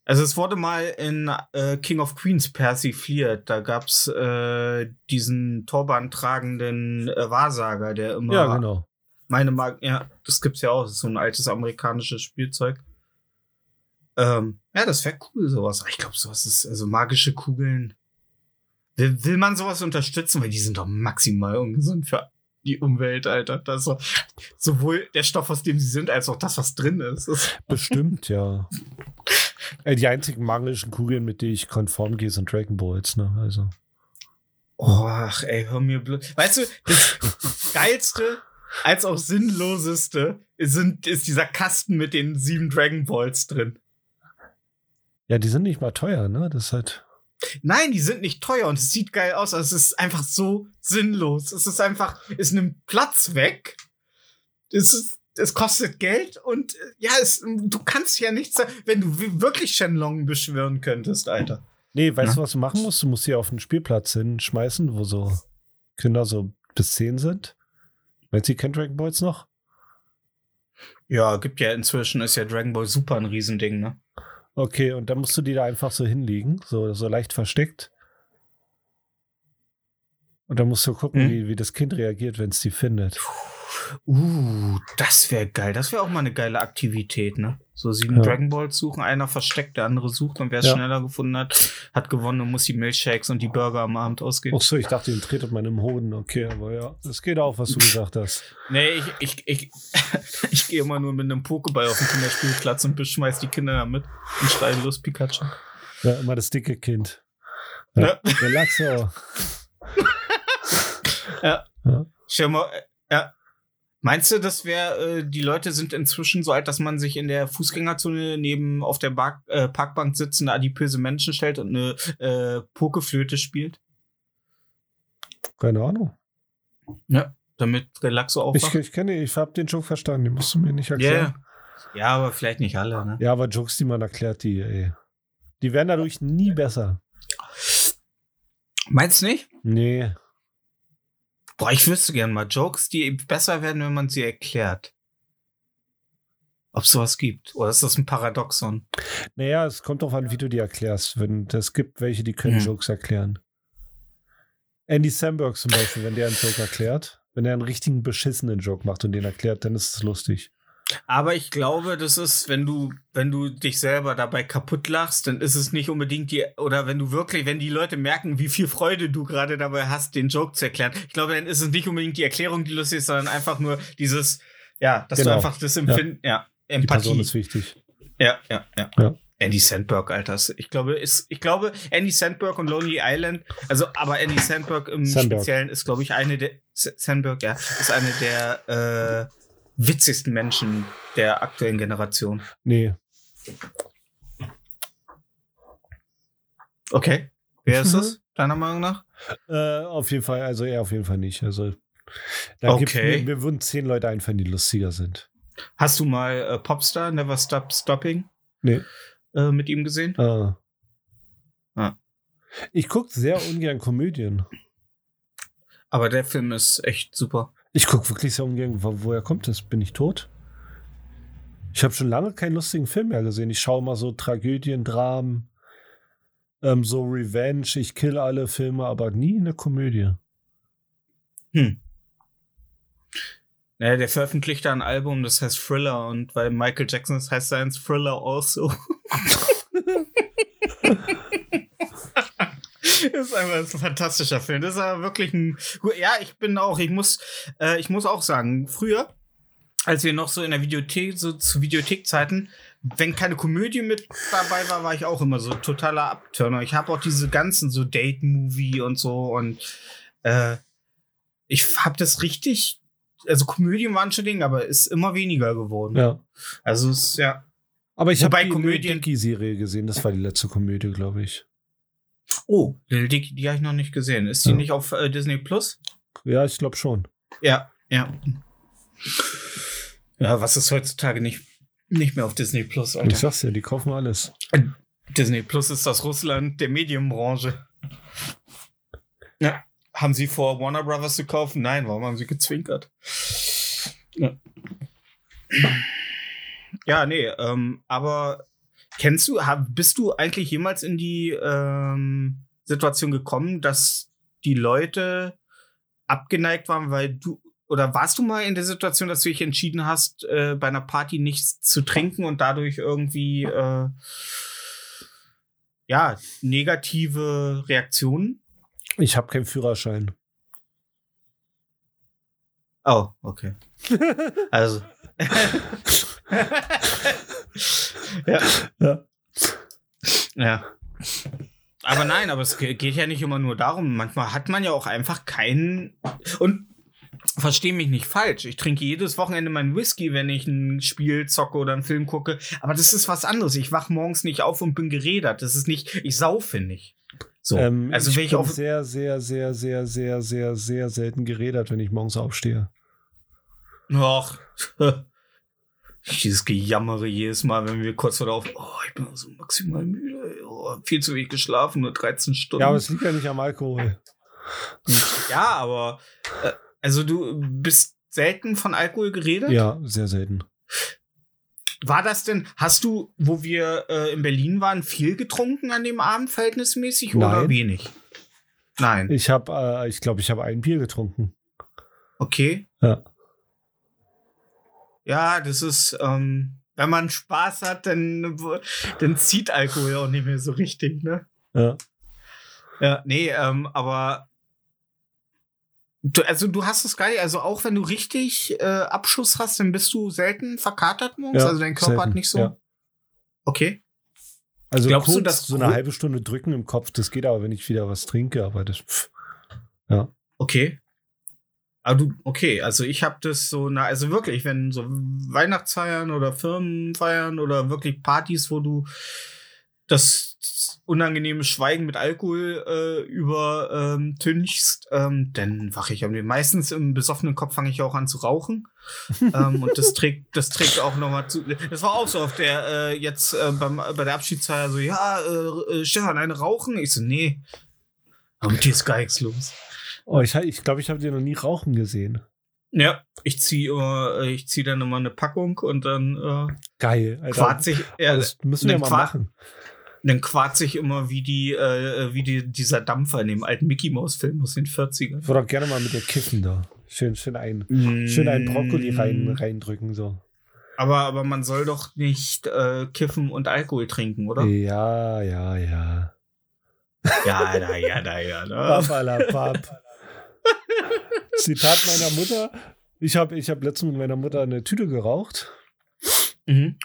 A: also es wurde mal in äh, King of Queens persifliert. Da gab's äh, diesen Turban tragenden äh, Wahrsager, der immer
B: ja, genau.
A: meine Mag ja, das gibt's ja auch, das ist so ein altes amerikanisches Spielzeug. Ähm, ja, das wäre cool, sowas. Aber Ich glaube, sowas ist, also magische Kugeln. Will, will man sowas unterstützen? Weil die sind doch maximal ungesund für die Umwelt, Alter. Das so, sowohl der Stoff, aus dem sie sind, als auch das, was drin ist.
B: Bestimmt, ja. Die einzigen magischen Kugeln, mit denen ich konform gehe, sind Dragon Balls, ne? Also.
A: oh, ach, ey, hör mir blöd. Weißt du, das geilste als auch sinnloseste sind, ist dieser Kasten mit den sieben Dragon Balls drin.
B: Ja, die sind nicht mal teuer, ne? Das ist halt.
A: Nein, die sind nicht teuer und es sieht geil aus, aber es ist einfach so sinnlos. Es ist einfach, es nimmt Platz weg. Es ist, es kostet Geld und äh, ja, es, du kannst ja nichts, sagen, wenn du wi- wirklich Shenlong beschwören könntest, Alter.
B: Nee, weißt
A: Ja.
B: du, was du machen musst? Du musst sie auf den Spielplatz hinschmeißen, wo so Kinder so bis 10 sind. Meinst du, die kennen Dragon Balls noch?
A: Ja, gibt ja inzwischen, ist ja Dragon Ball Super ein Riesending, ne?
B: Okay, und dann musst du die da einfach so hinlegen, so, so leicht versteckt. Und dann musst du gucken,
A: Mhm.
B: wie, wie das Kind reagiert, wenn es die findet.
A: Uh, das wäre geil. Das wäre auch mal eine geile Aktivität, ne? So sieben
B: Ja.
A: Dragon Balls suchen, einer versteckt, der andere sucht und wer es
B: Ja.
A: schneller gefunden hat, hat gewonnen und muss die Milchshakes und die Burger am Abend ausgeben.
B: Ach so, ich dachte, den tretet man im Hoden. Okay, aber ja, das geht auch, was du gesagt hast.
A: Nee, ich, ich, ich, ich gehe immer nur mit einem Pokéball auf den Kinderspielplatz und beschmeiß die Kinder damit und schreie los Pikachu.
B: Ja, immer das dicke Kind.
A: Ja.
B: Der Laxo.
A: Stell mal, äh, ja. Meinst du, das wäre, äh, die Leute sind inzwischen so alt, dass man sich in der Fußgängerzone neben auf der Bar äh, Parkbank sitzende adipöse Menschen stellt und eine äh, Pokeflöte spielt?
B: Keine Ahnung.
A: Ja. Damit Relaxo
B: Ich,
A: aufwacht?
B: ich kenne, ich habe den Joke verstanden, den musst du mir nicht erklären.
A: ja. Ja, aber vielleicht nicht alle, ne?
B: Ja, aber Jokes, die man erklärt, die, ey. Die werden dadurch nie besser.
A: Meinst du nicht?
B: Nee.
A: Boah, ich wüsste gern mal Jokes, die besser werden, wenn man sie erklärt. Ob es sowas gibt. Oder ist das ein Paradoxon?
B: Naja, es kommt drauf an, wie du die erklärst. Wenn es gibt welche, die können
A: Hm.
B: Jokes erklären. Andy Samberg zum Beispiel, wenn der einen Joke erklärt, wenn er einen richtigen beschissenen Joke macht und den erklärt, dann ist es lustig.
A: Aber ich glaube, das ist, wenn du, wenn du dich selber dabei kaputt lachst, dann ist es nicht unbedingt die, oder wenn du wirklich, wenn die Leute merken, wie viel Freude du gerade dabei hast, den Joke zu erklären, ich glaube, dann ist es nicht unbedingt die Erklärung, die lustig ist, sondern einfach nur dieses, ja, dass
B: Genau.
A: du einfach das Empfinden, ja,
B: Die Person
A: Empathie.
B: ist wichtig.
A: Ja, ja, ja.
B: Ja.
A: Andy Sandberg, Alter. Ich glaube, ist, ich glaube, Andy Sandberg und Lonely Island, also, aber Andy Sandberg im
B: Sandberg.
A: Speziellen ist, glaube ich, eine der, Sandberg, ja, ist eine der, äh, witzigsten Menschen der aktuellen Generation.
B: Nee.
A: Okay. Wer ist das, deiner Meinung nach?
B: Äh, auf jeden Fall, also er auf jeden Fall nicht. Also da
A: Okay.
B: mir, mir würden zehn Leute einfallen, die lustiger sind.
A: Hast du mal äh, Popstar, Never Stop Stopping,
B: Nee.
A: äh, mit ihm gesehen?
B: Ah.
A: Ah.
B: Ich gucke sehr ungern Komödien.
A: Aber der Film ist echt super.
B: Ich gucke wirklich sehr ungern. Wo, woher kommt das? Bin ich tot? Ich habe schon lange keinen lustigen Film mehr gesehen. Ich schaue mal so Tragödien, Dramen, ähm, so Revenge. Ich kill alle Filme, aber nie eine Komödie.
A: Hm. Naja, der veröffentlicht da ein Album, das heißt Thriller und weil Michael Jackson das heißt seins Thriller also. Das ist einfach ist ein fantastischer Film. Das ist aber wirklich ein. Ja, ich bin auch, ich muss, äh, ich muss auch sagen, früher als wir noch so in der Videothek, so zu Videothekzeiten, wenn keine Komödie mit dabei war, war ich auch immer so totaler Abturner. Ich habe auch diese ganzen so Date-Movie und so und äh, ich habe das richtig, also Komödien waren schon Ding, aber ist immer weniger geworden.
B: Ja.
A: Also es ist ja.
B: Aber ich habe die
A: Komödien-
B: Dicky-Serie gesehen. Das war die letzte Komödie, glaube ich.
A: Oh, Little Dicky, die habe ich noch nicht gesehen. Ist die
B: Ja.
A: nicht auf äh, Disney Plus?
B: Ja, ich glaube schon.
A: Ja, ja. Ja, was ist heutzutage nicht, nicht mehr auf Disney Plus,
B: Ich
A: Alter?
B: sag's ja, die kaufen alles.
A: Disney Plus ist das Russland der Medienbranche. Ja. Haben sie vor, Warner Brothers zu kaufen? Nein, warum haben sie gezwinkert? Ja, ja nee, ähm, aber kennst du, bist du eigentlich jemals in die ähm, Situation gekommen, dass die Leute abgeneigt waren, weil du oder warst du mal in der Situation, dass du dich entschieden hast, äh, bei einer Party nichts zu trinken und dadurch irgendwie äh, ja negative Reaktionen?
B: Ich habe keinen Führerschein.
A: Oh, okay. also. ja.
B: Ja.
A: Ja. Aber nein, aber es ge- geht ja nicht immer nur darum. Manchmal hat man ja auch einfach keinen. Und verstehe mich nicht falsch. Ich trinke jedes Wochenende meinen Whisky, wenn ich ein Spiel zocke oder einen Film gucke. Aber das ist was anderes. Ich wach morgens nicht auf und bin gerädert. Das ist nicht, ich saufe nicht. So.
B: Ähm,
A: also
B: ich bin
A: auf.
B: sehr, sehr, sehr, sehr, sehr, sehr, sehr selten geredet, wenn ich morgens aufstehe.
A: Ach. Dieses Gejammere jedes Mal, wenn wir kurz vor der auf. Oh, ich bin so maximal müde. Oh, viel zu wenig geschlafen, nur 13 Stunden.
B: Ja, aber es liegt ja nicht am Alkohol.
A: Ja, aber äh, also du bist selten von Alkohol geredet?
B: Ja, sehr selten.
A: War das denn, hast du, wo wir äh, in Berlin waren, viel getrunken an dem Abend verhältnismäßig oder
B: Nein.
A: wenig? Nein.
B: Ich habe, äh, ich glaube, ich habe ein Bier getrunken.
A: Okay.
B: Ja.
A: Ja, das ist, ähm, wenn man Spaß hat, dann, dann zieht Alkohol auch nicht mehr so richtig, ne?
B: Ja.
A: Ja, nee, ähm, aber du, also du hast es geil, also auch wenn du richtig äh, Abschuss hast, dann bist du selten verkatert morgens,
B: Ja,
A: also dein Körper
B: selten,
A: hat nicht so.
B: ja.
A: Okay.
B: Also
A: Glaubst du,
B: kurz,
A: dass
B: so eine halbe Stunde drücken im Kopf, das geht aber, wenn ich wieder was trinke, aber das. Pff.
A: Okay. Aber du, okay, also ich habe das so, na, also wirklich, wenn so Weihnachtsfeiern oder Firmenfeiern oder wirklich Partys, wo du das unangenehme Schweigen mit Alkohol äh, übertünchst, ähm, dann wache ich am meistens im besoffenen Kopf fange ich auch an zu rauchen. ähm, und das trägt, das trägt auch nochmal zu. Das war auch so auf der, äh, jetzt äh, beim, bei der Abschiedsfeier so, ja, äh, äh, Stefan, eine rauchen? Ich so, nee. Aber mit dir ist gar nichts los.
B: Oh, ich glaube, ich, glaub, ich habe dir noch nie rauchen gesehen.
A: Ja, ich ziehe äh, ich ziehe dann immer eine Packung und dann äh,
B: Geil, Alter.
A: quarz ich, ja,
B: das müssen wir
A: den
B: mal machen.
A: dann quarz ich immer wie die, äh, wie die, dieser Dampfer in dem alten Mickey Mouse Film aus den 40ern.
B: Ich würde auch gerne mal mit dir kiffen da. Schön, schön ein, schön einen Brokkoli rein, reindrücken, so.
A: Aber, aber man soll doch nicht äh, kiffen und Alkohol trinken, oder?
B: Ja, ja, ja.
A: Ja, da, ja, da, ja, da.
B: Papalapap. Zitat meiner Mutter. Ich habe ich hab letztens mit meiner Mutter eine Tüte geraucht.
A: Mhm.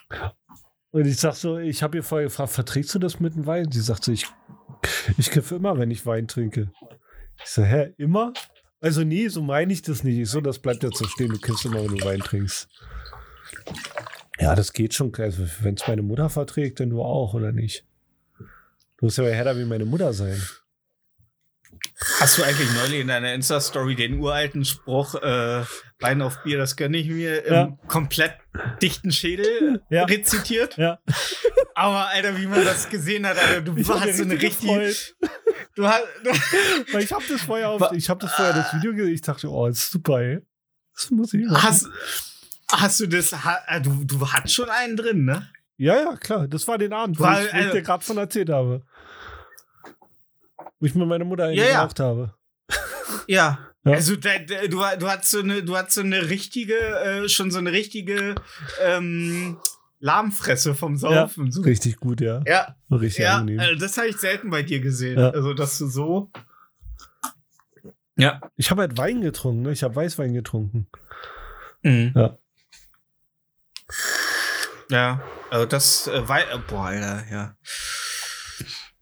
B: Und ich sag so, ich habe ihr vorher gefragt, verträgst du das mit dem Wein? Sie sagt so, ich, ich kiffe immer, wenn ich Wein trinke. Ich so, hä, immer? Also nee, so meine ich das nicht. Ich so, das bleibt jetzt so stehen, du kiffst immer, wenn du Wein trinkst. Ja, das geht schon. Also, wenn es meine Mutter verträgt, dann du auch, oder nicht? Du musst ja härter wie meine Mutter sein.
A: Hast du eigentlich neulich in deiner Insta-Story den uralten Spruch, äh, Wein auf Bier, das gönne ich mir, im
B: Ja.
A: komplett dichten Schädel
B: Ja.
A: rezitiert?
B: Ja.
A: Aber, Alter, wie man das gesehen hat, Alter, du
B: Ich hab mich
A: so eine
B: richtig
A: richtige. Du hast, du,
B: Weil ich habe das vorher auf, ich habe das vorher das Video gesehen. Ich dachte, oh, ist super, ey. Das muss ich machen.
A: hast, hast du das, äh, du, du hattest schon einen drin, ne?
B: Ja, ja, klar. Das war den Abend, wo
A: War-
B: ich, wo ich
A: also-
B: dir gerade von erzählt habe. Wo ich mit meiner Mutter einen
A: Ja, ja.
B: geraucht habe.
A: Ja.
B: Ja.
A: Also da, da, du, du hast so eine, du hast so eine richtige, äh, schon so eine richtige ähm, Lahmfresse vom Saufen. so.
B: Richtig gut, ja.
A: Ja,
B: Richtig
A: ja,
B: angenehm.
A: also das habe ich selten bei dir gesehen.
B: Ja.
A: Also dass du so. Ja.
B: Ich habe halt Wein getrunken, ne? Ich habe Weißwein getrunken.
A: Mhm.
B: Ja.
A: Ja, also das äh, war, äh, boah, Alter, ja.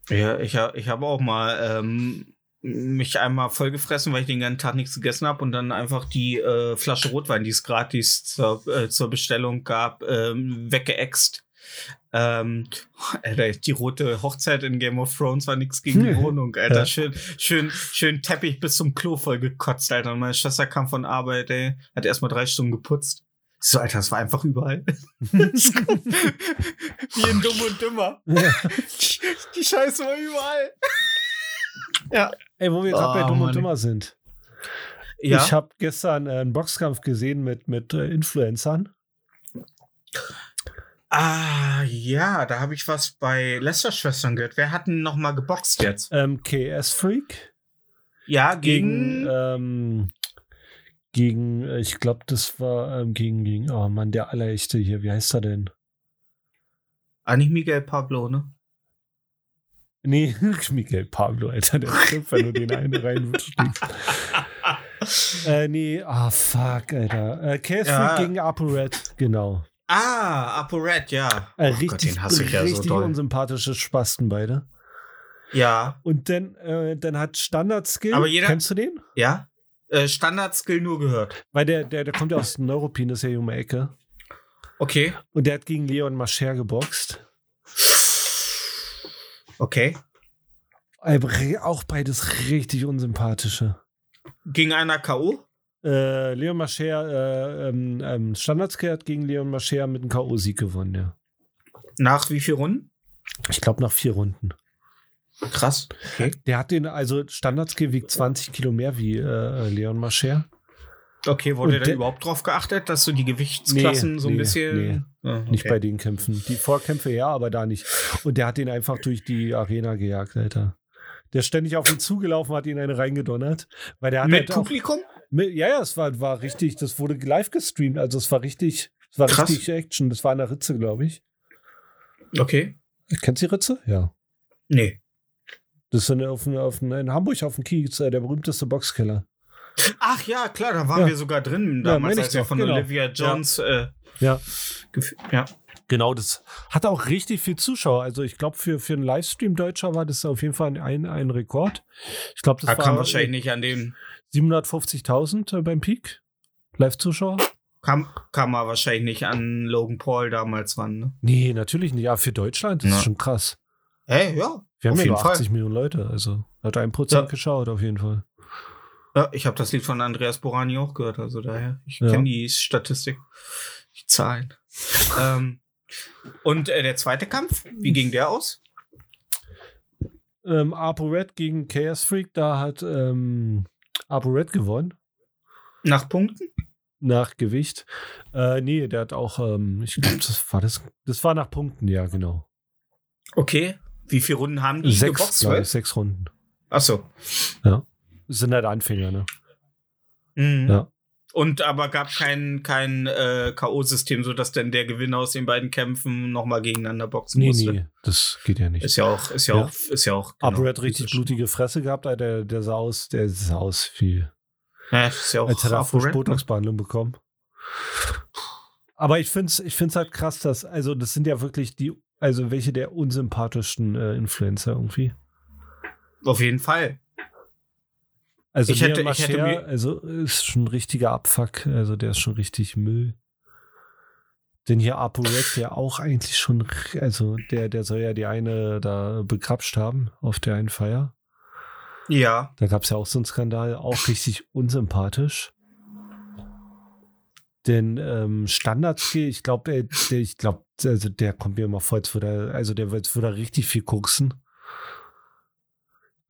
A: Ja, ich, ha- ich habe auch mal ähm, mich einmal vollgefressen, weil ich den ganzen Tag nichts gegessen habe und dann einfach die äh, Flasche Rotwein, die es gratis zur, äh, zur Bestellung gab, ähm, weggeext. Ähm, Alter, die rote Hochzeit in Game of Thrones war nichts gegen die Wohnung, Alter. Schön, schön, schön Teppich bis zum Klo voll gekotzt, Alter. Und meine Schwester kam von Arbeit, ey, hat erstmal drei Stunden geputzt. So, Alter, das war einfach überall. Wie in Dumm und Dümmer. Die, die Scheiße war überall. ja.
B: Ey, wo wir gerade bei
A: Oh,
B: Dumm und
A: Mann.
B: Dümmer sind.
A: Ja.
B: Ich habe gestern äh, einen Boxkampf gesehen mit, mit äh, Influencern.
A: ah, ja, da habe ich was bei Lester-Schwestern gehört. Wer hat denn noch mal geboxt jetzt?
B: Ähm, KS Freak
A: Ja,
B: gegen,
A: gegen.
B: ähm, gegen, äh, ich glaube, das war ähm, gegen, gegen, oh Mann, der Allerechte hier, wie heißt er denn?
A: ah, nicht Miguel Pablo, ne?
B: Nee, Miguel Pablo, Alter, der trifft, wenn du den einen reinwirfst. äh, nee, ah, fuck, Alter. Äh, KS
A: Ja.
B: Gegen ApoRed, genau.
A: Ah, ApoRed, ja.
B: Äh,
A: Oh Gott,
B: richtig,
A: den hasse ich ja so
B: richtig
A: doll.
B: unsympathische Spasten beide.
A: Ja,
B: Und dann, äh, dann hat Standard Skill.
A: Aber jeder-
B: Kennst du den?
A: ja. Äh, Standard-Skill nur gehört.
B: Weil der, der, der kommt ja aus Neuruppin, das ist ja hier um die Ecke.
A: Okay.
B: Und der hat gegen Leon Mascher geboxt.
A: Okay.
B: Auch beides richtig unsympathische.
A: Gegen einer K.O.?
B: Äh, Leon Mascher, äh, ähm, ähm, Standard Skill hat gegen Leon Mascher mit einem K.O.-Sieg gewonnen, ja.
A: Nach wie viel Runden?
B: Ich glaube nach vier Runden.
A: Krass. Okay.
B: Der hat den, also Standard Skill wiegt 20 Kilo mehr wie äh, Leon Mascher.
A: Okay, wurde
B: Und
A: da
B: der-
A: überhaupt drauf geachtet, dass du die Gewichtsklassen
B: Nee,
A: so ein
B: nee,
A: bisschen. Ah,
B: Nicht
A: okay.
B: bei den Kämpfen. Die Vorkämpfe ja, aber da nicht. Und der hat ihn einfach durch die Arena gejagt, Alter. Der ist ständig auf ihn zugelaufen, hat ihn eine reingedonnert. Weil der hat
A: Mit
B: halt auch,
A: Publikum?
B: mit, Ja, ja, es war, war richtig, das wurde live gestreamt, also es war richtig, es war
A: Krass.
B: richtig Action. Das war in der Ritze, glaube ich.
A: Okay.
B: Kennst du die Ritze? Ja.
A: Nee.
B: Das ist in, auf, auf, in Hamburg auf dem Kiez, äh, der berühmteste Boxkeller.
A: Ach ja, klar, da waren
B: Ja.
A: wir sogar drin
B: Ja,
A: damals,
B: ich
A: als wir von
B: genau.
A: Olivia Jones äh,
B: Ja.
A: ja.
B: Genau, das hat auch richtig viel Zuschauer. Also ich glaube, für, für einen Livestream Deutscher war das auf jeden Fall ein, ein Rekord. Ich glaube, das
A: Da
B: war
A: kam wahrscheinlich nicht an den,
B: 750.000 äh, beim Peak. Live-Zuschauer?
A: kam, kam er wahrscheinlich nicht an Logan Paul damals ran, ne?
B: Nee, natürlich nicht. Ja, für Deutschland das
A: Ja.
B: ist schon krass.
A: Hey, ja.
B: Wir haben
A: Auf
B: ja
A: jeden
B: nur
A: Fall.
B: 80 Millionen Leute. Also hat ein Prozent
A: Ja.
B: geschaut, auf jeden Fall.
A: ja ich habe das Lied von Andreas Borani auch gehört, also daher, ich
B: Ja.
A: kenne die Statistik, die Zahlen. ähm, und äh, der zweite Kampf, wie ging der aus?
B: Ähm, ApoRed gegen Chaos Freak, da hat ähm, ApoRed gewonnen.
A: Nach Punkten?
B: Nach Gewicht. Äh, nee, der hat auch, ähm, ich glaube, das war das. Das war nach Punkten, ja, genau.
A: Okay. Wie viele Runden haben die
B: Sechs,
A: geboxt?
B: sechs Runden.
A: Achso.
B: Das sind halt Anfänger, ne?
A: Mhm.
B: Ja.
A: Und aber gab kein, kein äh, K.O.-System, sodass dann der Gewinner aus den beiden Kämpfen nochmal gegeneinander boxen
B: Nee,
A: musste.
B: nee, das geht ja nicht.
A: Ist ja auch, ist ja,
B: Ja.
A: auch, ist ja auch. genau,
B: Aber er hat richtig blutige Fresse gehabt, der, der sah aus, der sah aus wie,
A: Ja, ist ja auch
B: als hätte er frisch
A: ne?
B: Botox-Behandlung bekommen. Aber ich finde es ich find's halt krass, dass, also das sind ja wirklich die, also welche der unsympathischsten äh, Influencer irgendwie.
A: Auf jeden Fall.
B: Also
A: Ich hätte-
B: Leon
A: ich hätte
B: Mascher,
A: mir-
B: also ist schon ein richtiger Abfuck, also der ist schon richtig Müll. Denn hier ApoRed, der auch eigentlich schon, also der, der soll ja die eine da begrapscht haben auf der einen Feier.
A: Ja.
B: Da gab es ja auch so einen Skandal, auch richtig unsympathisch. Denn ähm, Standardskill, ich glaube, der, ich glaube, also der kommt mir immer vor, als würde er, also der wird, würde er richtig viel koksen.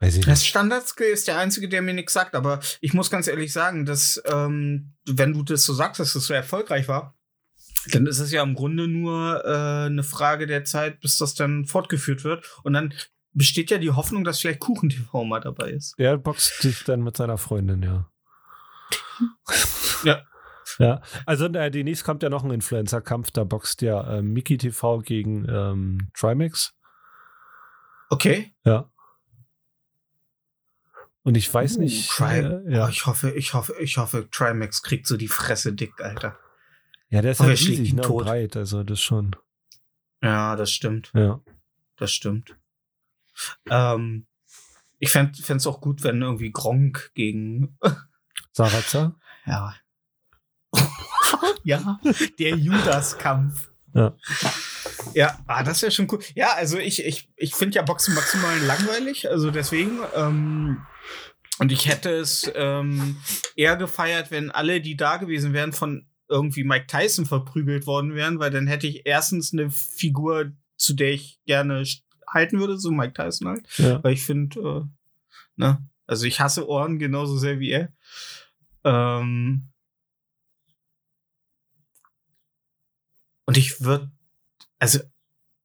B: Weiß ich
A: Das
B: nicht.
A: Standardskill ist der einzige, der mir nichts sagt, aber ich muss ganz ehrlich sagen, dass, ähm, wenn du das so sagst, dass das so erfolgreich war, dann ist es ja im Grunde nur äh, eine Frage der Zeit, bis das dann fortgeführt wird. Und dann besteht ja die Hoffnung, dass vielleicht Kuchen-TV mal dabei ist.
B: Der boxt sich dann mit seiner Freundin, ja.
A: Ja.
B: Ja, also äh, demnächst kommt ja noch ein Influencer-Kampf, da boxt ja ähm, Mickey TV gegen ähm, Trimax.
A: Okay.
B: Ja. Und ich weiß
A: Uh,
B: nicht.
A: Tri-
B: äh, ja.
A: Oh, ich hoffe, ich hoffe, ich hoffe, Trimax kriegt so die Fresse dick, Alter.
B: Ja, der ist
A: Aber
B: halt riesig, ne?
A: tot.
B: breit, also das schon.
A: Ja, das stimmt.
B: Ja.
A: Das stimmt. Ähm, ich fände es auch gut, wenn irgendwie Gronk gegen
B: Sarazar?
A: Ja. Ja, der Judas-Kampf.
B: Ja.
A: Ja, ah, das wäre schon cool. Ja, also ich, ich, ich finde ja Boxen maximal langweilig, also deswegen. Ähm, und ich hätte es ähm, eher gefeiert, wenn alle, die da gewesen wären, von irgendwie Mike Tyson verprügelt worden wären, weil dann hätte ich erstens eine Figur, zu der ich gerne halten würde, so Mike Tyson halt.
B: Ja.
A: Weil ich finde, äh, ne, also ich hasse Ohren genauso sehr wie er. Ähm, und ich würde, also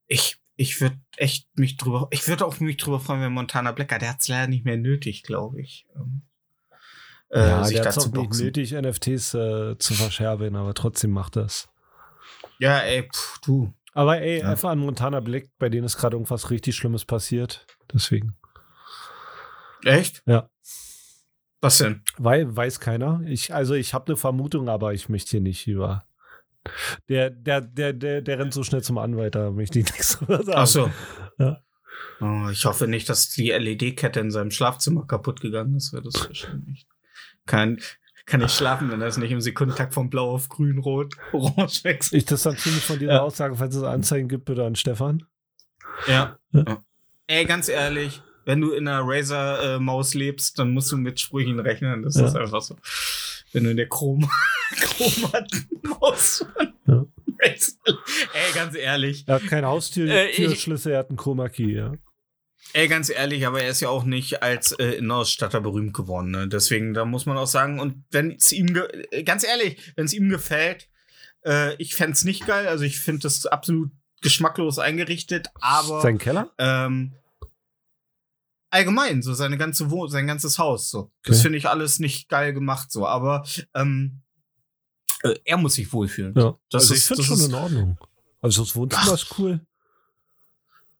A: ich, ich würde echt mich drüber, ich würde auch mich drüber freuen, wenn Montana Blacker, der hat es leider nicht mehr nötig, glaube ich. Ähm, äh,
B: ja,
A: sich
B: der
A: da
B: hat
A: zu
B: auch nicht nötig, NFTs äh, zu verscherben, aber trotzdem macht das.
A: Ja, ey, pff, du.
B: Aber ey,
A: Ja.
B: einfach an Montana Black, bei denen ist gerade irgendwas richtig Schlimmes passiert. Deswegen.
A: Echt?
B: Ja.
A: Was denn?
B: Weil, weiß keiner. Ich, also ich habe eine Vermutung, aber ich möchte hier nicht über. Der, der, der, der, der rennt so schnell zum Anwalt, da möchte ich nichts drüber sagen.
A: Ach so.
B: Ja.
A: Oh, ich hoffe nicht, dass die LED-Kette in seinem Schlafzimmer kaputt gegangen ist, weil das nicht. Kann, kann nicht schlafen, wenn das nicht im Sekundentakt von blau auf grün, rot, orange wechselt.
B: Ich distanziere mich von dieser
A: Ja.
B: Aussage, falls es Anzeigen gibt, bitte an Stefan.
A: Ja.
B: Ja.
A: ja. Ey, ganz ehrlich, wenn du in einer Razer-Maus lebst, dann musst du mit Sprüchen rechnen. Das
B: Ja.
A: ist einfach so. Wenn du in der Chrom Chromat-Maus
B: Ja.
A: Ey, ganz ehrlich.
B: Er hat kein Haustür,
A: Äh,
B: er hat einen Chroma Key, ja.
A: Ey, ganz ehrlich, aber er ist ja auch nicht als äh, Innenausstatter berühmt geworden. Ne? Deswegen, da muss man auch sagen, und wenn es ihm, ge äh, ganz ehrlich, wenn es ihm gefällt, äh, ich fänd's nicht geil. Also ich finde das absolut geschmacklos eingerichtet, aber
B: Sein Keller?
A: ähm, allgemein, so seine ganze Wohnung, sein ganzes Haus, so. Das
B: Okay.
A: finde ich alles nicht geil gemacht, so. Aber ähm, äh, er muss sich wohlfühlen.
B: Ja.
A: Das
B: also
A: ist-
B: ich finde
A: das
B: schon
A: ist-
B: in Ordnung. Also das Wohnzimmer
A: Ach.
B: ist cool.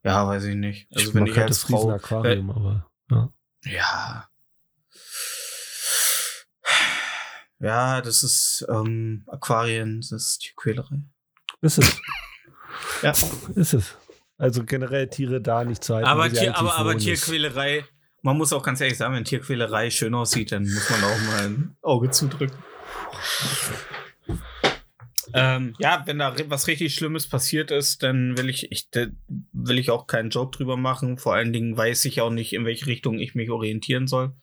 A: Ja, weiß ich nicht. Also
B: ich
A: wenn ich als
B: das
A: Frau, äh,
B: Aquarium, aber ja.
A: Ja. Ja, das ist ähm, Aquarien, das ist die Quälerei.
B: Ist es.
A: Ja.
B: Ist es. Also generell Tiere da nicht zu halten.
A: Aber, Tier, aber, aber Tierquälerei, man muss auch ganz ehrlich sagen, wenn Tierquälerei schön aussieht, dann muss man auch mal ein Auge zudrücken. Ähm, ja, wenn da was richtig Schlimmes passiert ist, dann will ich, ich will ich auch keinen Joke drüber machen. Vor allen Dingen weiß ich auch nicht, in welche Richtung ich mich orientieren soll.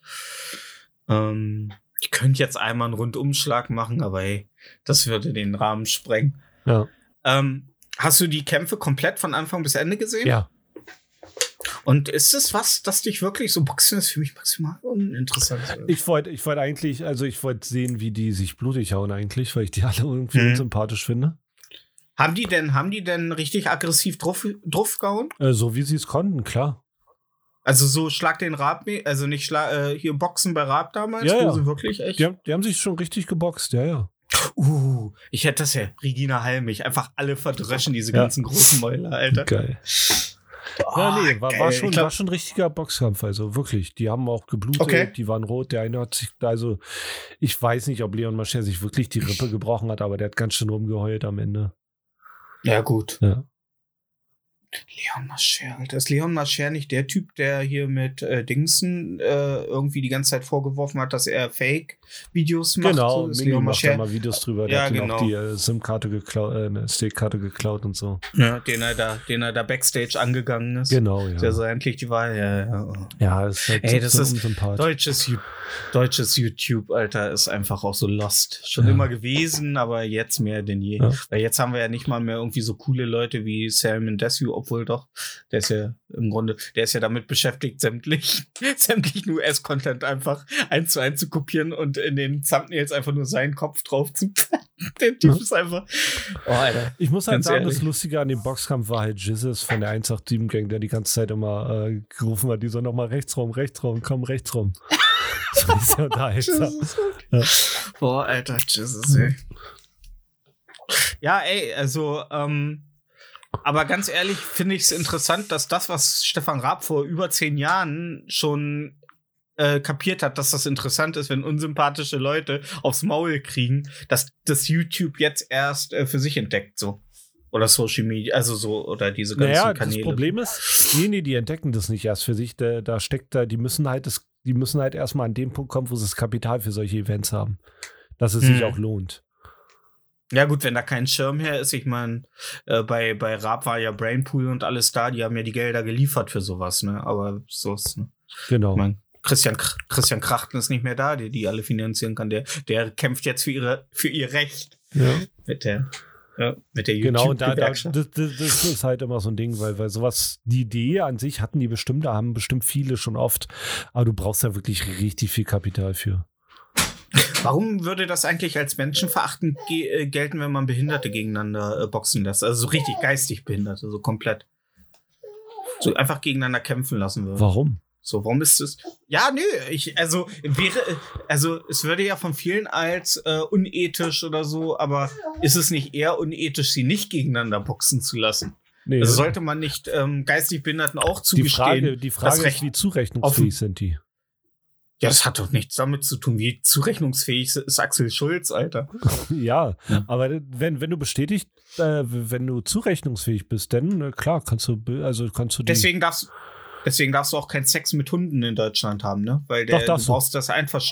A: Ähm, ich könnte jetzt einmal einen Rundumschlag machen, aber hey, das würde den Rahmen sprengen.
B: Ja.
A: Ähm, hast du die Kämpfe komplett von Anfang bis Ende gesehen?
B: Ja.
A: Und ist es was, das dich wirklich so Boxen ist für mich maximal uninteressant?
B: Ich wollte ich wollte eigentlich, also ich wollte sehen, wie die sich blutig hauen eigentlich, weil ich die alle irgendwie
A: Mhm.
B: unsympathisch finde.
A: haben die denn, haben die denn richtig aggressiv drauf, gehauen?
B: Äh, so wie sie es konnten, klar.
A: Also so Schlag den Rab, also nicht Schlag, äh, hier Boxen bei Rab damals,
B: Ja,
A: wo
B: ja.
A: sie wirklich echt.
B: Die haben, die haben sich schon richtig geboxt, ja, ja.
A: Uh, ich hätte das ja, Regina Halmich, einfach alle verdröschen, diese
B: Ja.
A: ganzen großen Mäuler, Alter.
B: Geil.
A: Oh,
B: ja, nee, war, war, schon,
A: glaub-
B: war schon ein richtiger Boxkampf, also wirklich. Die haben auch geblutet,
A: Okay.
B: die waren rot. Der eine hat sich, also ich weiß nicht, ob Leon Mascher sich wirklich die Rippe gebrochen hat, aber der hat ganz schön rumgeheult am Ende.
A: Ja, gut.
B: Ja.
A: Leon Mascher, Alter. Ist Leon Mascher nicht der Typ, der hier mit äh, Dingsen äh, irgendwie die ganze Zeit vorgeworfen hat, dass er Fake-Videos macht?
B: Genau,
A: so? Ist Leon
B: macht da mal Videos drüber. Der
A: Ja,
B: hat
A: genau.
B: auch die äh, SIM-Karte geklaut, äh, eine SD-Karte geklaut und so.
A: ja, den, er da, den er da Backstage angegangen ist.
B: Genau, ja.
A: Der so endlich die Wahl. Ja, ja.
B: ja, ist halt
A: Ey, das
B: so
A: ist. Deutsches, deutsches YouTube, Alter, ist einfach auch so lost. Schon
B: Ja.
A: immer gewesen, aber jetzt mehr denn je.
B: Ja.
A: Weil jetzt haben wir ja nicht mal mehr irgendwie so coole Leute wie Salmon Desu, obwohl doch, der ist ja im Grunde, der ist ja damit beschäftigt, sämtlich, sämtlichen US-Content einfach eins zu eins zu kopieren und in den Thumbnails einfach nur seinen Kopf drauf zu Der Typ
B: Ja.
A: ist einfach. Oh, Alter.
B: Ich muss halt
A: Ganz
B: sagen, das
A: ehrlich.
B: Lustige an dem Boxkampf war halt Jizzes von der 187 Gang, der die ganze Zeit immer äh, gerufen hat, die soll nochmal rechts rum, rechts rum, komm rechts rum. Das war sehr unterhaltsam. Ja.
A: Boah, Alter, Jesus, ey. Ja, ey, also, ähm, aber ganz ehrlich finde ich es interessant, dass das, was Stefan Raab vor über zehn Jahren schon äh, kapiert hat, dass das interessant ist, wenn unsympathische Leute aufs Maul kriegen, dass das YouTube jetzt erst äh, für sich entdeckt, so. Oder Social Media, also so, oder diese ganzen
B: Naja,
A: Kanäle.
B: das Problem ist, nee, nee, die entdecken das nicht erst für sich. Da, da steckt da, die müssen halt das, die müssen halt erstmal an den Punkt kommen, wo sie das Kapital für solche Events haben. Dass es sich
A: Mhm.
B: auch lohnt.
A: Ja, gut, wenn da kein Schirm her ist, ich meine, äh, bei, bei Raab war ja Brainpool und alles da, die haben ja die Gelder geliefert für sowas, ne? Aber so ist, ne?
B: Genau.
A: Ich mein, Christian, Christian Krachten ist nicht mehr da, der die alle finanzieren kann. Der, der kämpft jetzt für, ihre, für ihr Recht
B: Ja.
A: mit der, ja, mit der
B: Genau, und da, da, das, das, das ist halt immer so ein Ding, weil, weil sowas, die Idee an sich hatten die bestimmt, da haben bestimmt viele schon oft, aber du brauchst ja wirklich richtig viel Kapital für.
A: Warum würde das eigentlich als menschenverachtend ge äh, gelten, wenn man Behinderte gegeneinander äh, boxen lässt? Also so richtig geistig Behinderte, so komplett. So einfach gegeneinander kämpfen lassen würde.
B: Warum?
A: So, warum ist es? Ja, nö, ich, also wäre, also es würde ja von vielen als äh, unethisch oder so, aber ist es nicht eher unethisch, sie nicht gegeneinander boxen zu lassen?
B: Nee,
A: Also sollte man nicht ähm, geistig Behinderten auch
B: die
A: zugestehen?
B: Frage, die Frage ist, wie zurechnungsfähig sind die?
A: Ja, das hat doch nichts damit zu tun, wie zurechnungsfähig ist Axel Schulz, Alter.
B: Ja,
A: Ja.
B: aber wenn, wenn du bestätigt, äh, wenn du zurechnungsfähig bist, dann äh, klar, kannst du, also kannst du.
A: Deswegen darfst, deswegen darfst du auch keinen Sex mit Hunden in Deutschland haben, ne? Weil der,
B: Doch,
A: du
B: du.
A: brauchst das einfach.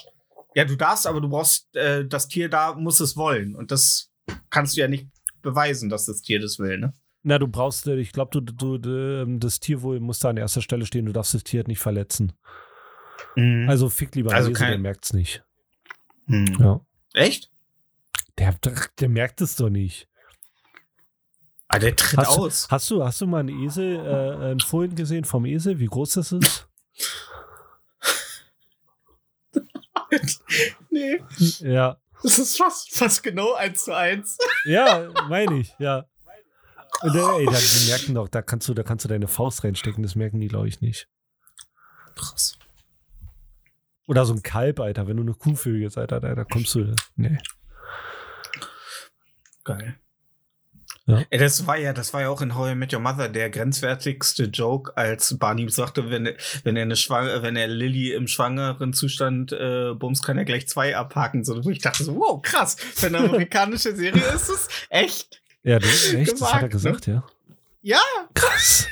A: Ja, du darfst, aber du brauchst, äh, das Tier da muss es wollen. Und das kannst du ja nicht beweisen, dass das Tier das will, ne?
B: Na, du brauchst, äh, ich glaube, du, du, du, ähm, das Tierwohl muss da an erster Stelle stehen, du darfst das Tier nicht verletzen. Also fick lieber
A: Also
B: Esel,
A: kein-
B: der merkt's nicht.
A: Hm.
B: Ja.
A: Echt?
B: Der, der, merkt es doch nicht.
A: Ah, der tritt
B: Hast,
A: aus.
B: hast du, hast du mal einen Esel, äh, ein Fohlen gesehen vom Esel, wie groß das ist?
A: nee,
B: Ja.
A: das ist fast, fast genau eins zu eins.
B: Ja, meine ich, ja. Und, ey, da, die merken doch, da kannst du, da kannst du deine Faust reinstecken, das merken die, glaube ich, nicht.
A: Krass.
B: Oder so ein Kalb, Alter, wenn du eine Kuh vögelst, Alter, da, da kommst du. Nee.
A: Geil.
B: Ja.
A: Ey, das war ja, das war ja auch in How I Met Your Mother der grenzwertigste Joke, als Barney sagte, wenn, wenn er eine Schwang wenn er Lilly im schwangeren Zustand äh, bums, kann er gleich zwei abhaken. So, wo ich dachte so, wow, krass, für eine amerikanische Serie ist es echt.
B: Ja, das, echt, das hat er
A: Gewagt, ne?
B: gesagt, ja.
A: Ja.
B: Krass.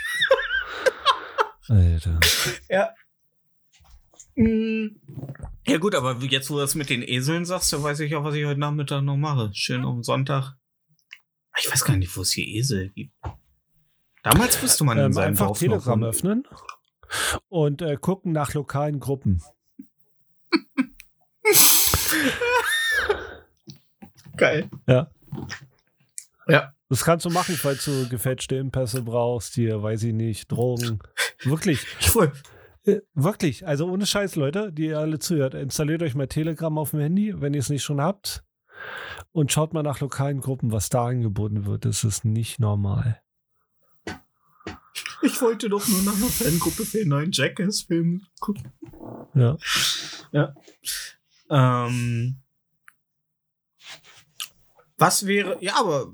B: Alter.
A: Ja. Ja gut, aber jetzt, wo du das mit den Eseln sagst, da weiß ich auch, was ich heute Nachmittag noch mache. Schön am Sonntag. Ich weiß gar nicht, wo es hier Esel gibt. Damals wusste man in
B: Ähm,
A: seinem
B: einfach
A: Dorf
B: Telegram öffnen und äh, gucken nach lokalen Gruppen.
A: Geil.
B: Ja.
A: Ja.
B: Das kannst du machen, falls du gefälschte Impässe brauchst, hier, weiß ich nicht, Drogen. Wirklich,
A: Ich wohl.
B: Wirklich. Also ohne Scheiß, Leute, die ihr alle zuhört. Installiert euch mal Telegram auf dem Handy, wenn ihr es nicht schon habt. Und schaut mal nach lokalen Gruppen, was da angeboten wird. Das ist nicht normal.
A: Ich wollte doch nur nach einer Fangruppe für den neuen Jackass-Film gucken.
B: Ja.
A: Ähm, was wäre, ja, aber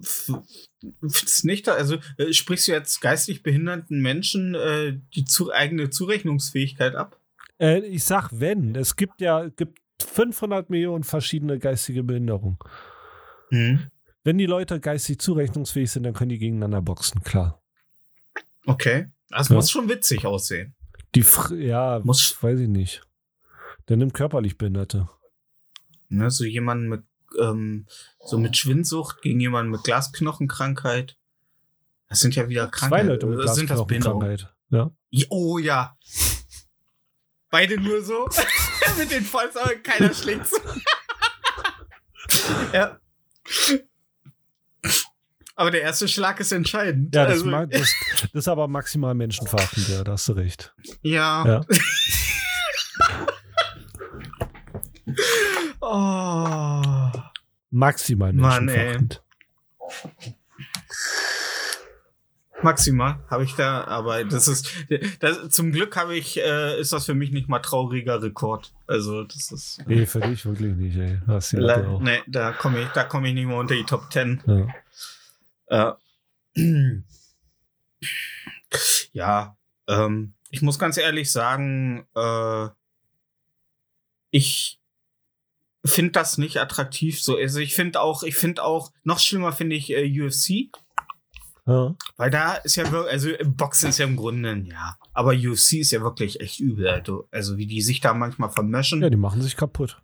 A: findest nicht, also äh, sprichst du jetzt geistig behinderten Menschen äh, die zu, eigene Zurechnungsfähigkeit ab?
B: Äh, ich sag, wenn. Es gibt ja gibt 500 Millionen verschiedene geistige Behinderungen.
A: Mhm.
B: Wenn die Leute geistig zurechnungsfähig sind, dann können die gegeneinander boxen, klar.
A: Okay. Das
B: Ja.
A: muss schon witzig aussehen.
B: Die, Fr ja,
A: Muss-
B: weiß ich nicht. Der nimmt körperlich Behinderte.
A: Ne, so jemanden mit, ähm, so mit Schwindsucht gegen jemanden mit Glasknochenkrankheit. Das sind ja wieder
B: Zwei
A: Krankheiten.
B: Leute mit
A: Behinderungen?
B: Glasknochenkrankheit. Ja.
A: Oh ja. Beide nur so. Mit den Fäusten, keiner schlägt ja. Aber der erste Schlag ist entscheidend.
B: Ja, das,
A: Also,
B: mag, das, das ist aber maximal menschenverachtend, ja, da hast du recht.
A: ja.
B: Ja.
A: Oh.
B: Maximal
A: Mann, ey.
B: menschenverachtend.
A: Maximal habe ich da, aber das ist, das, zum Glück habe ich, äh, ist das für mich nicht mal trauriger Rekord. Also das ist,
B: Nee, für dich wirklich nicht, ey. Die
A: Le- nee, da komme ich, da komme ich nicht mehr unter die Top Ten.
B: Ja.
A: Äh, ja, ähm, ich muss ganz ehrlich sagen, äh, ich finde das nicht attraktiv. So, also ich finde auch, ich finde auch, noch schlimmer finde ich äh, UFC,
B: Ja.
A: weil da ist ja wirklich, also Boxen ist ja im Grunde, ja. Aber UFC ist ja wirklich echt übel, also, also wie die sich da manchmal vermöschen.
B: ja, die machen sich kaputt.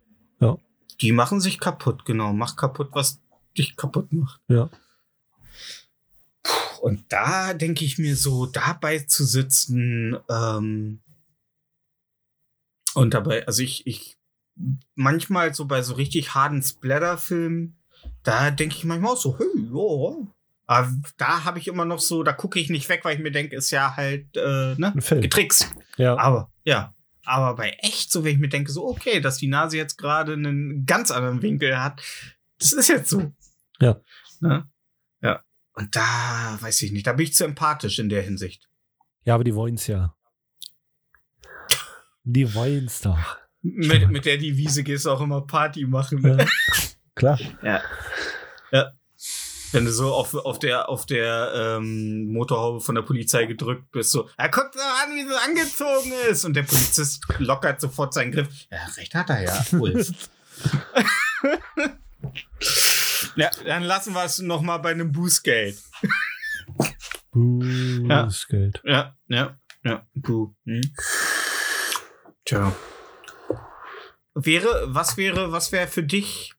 A: Die machen sich kaputt, genau. Mach kaputt, was dich kaputt macht.
B: Ja.
A: Und da denke ich mir so, dabei zu sitzen, ähm, und dabei, also ich, ich, manchmal so bei so richtig harten Splatter-Filmen, da denke ich manchmal auch so, hey, ja. Aber da habe ich immer noch so, da gucke ich nicht weg, weil ich mir denke, ist ja halt, äh, ne, getrickst.
B: Ja.
A: Aber, ja. Aber bei echt, so wenn ich mir denke, so, okay, dass die Nase jetzt gerade einen ganz anderen Winkel hat, das ist jetzt so.
B: Ja.
A: Ne? Ja. Und da weiß ich nicht, da bin ich zu empathisch in der Hinsicht.
B: ja, aber die wollen's ja. Die wollen's doch.
A: Mit, mit der Devise gehst du auch immer Party machen. Ne?
B: Ja. Klar.
A: Ja. Ja. Wenn du so auf, auf der, auf der ähm, Motorhaube von der Polizei gedrückt bist, so, ja, guck doch an, wie sie angezogen ist. Und der Polizist lockert sofort seinen Griff. Ja, recht hat er ja. Ulf. ja, dann lassen wir es noch mal bei einem Bußgeld.
B: Bußgeld.
A: Ja, ja, ja. Puh. Hm. Tja. Wäre, was wäre, was wäre für dich?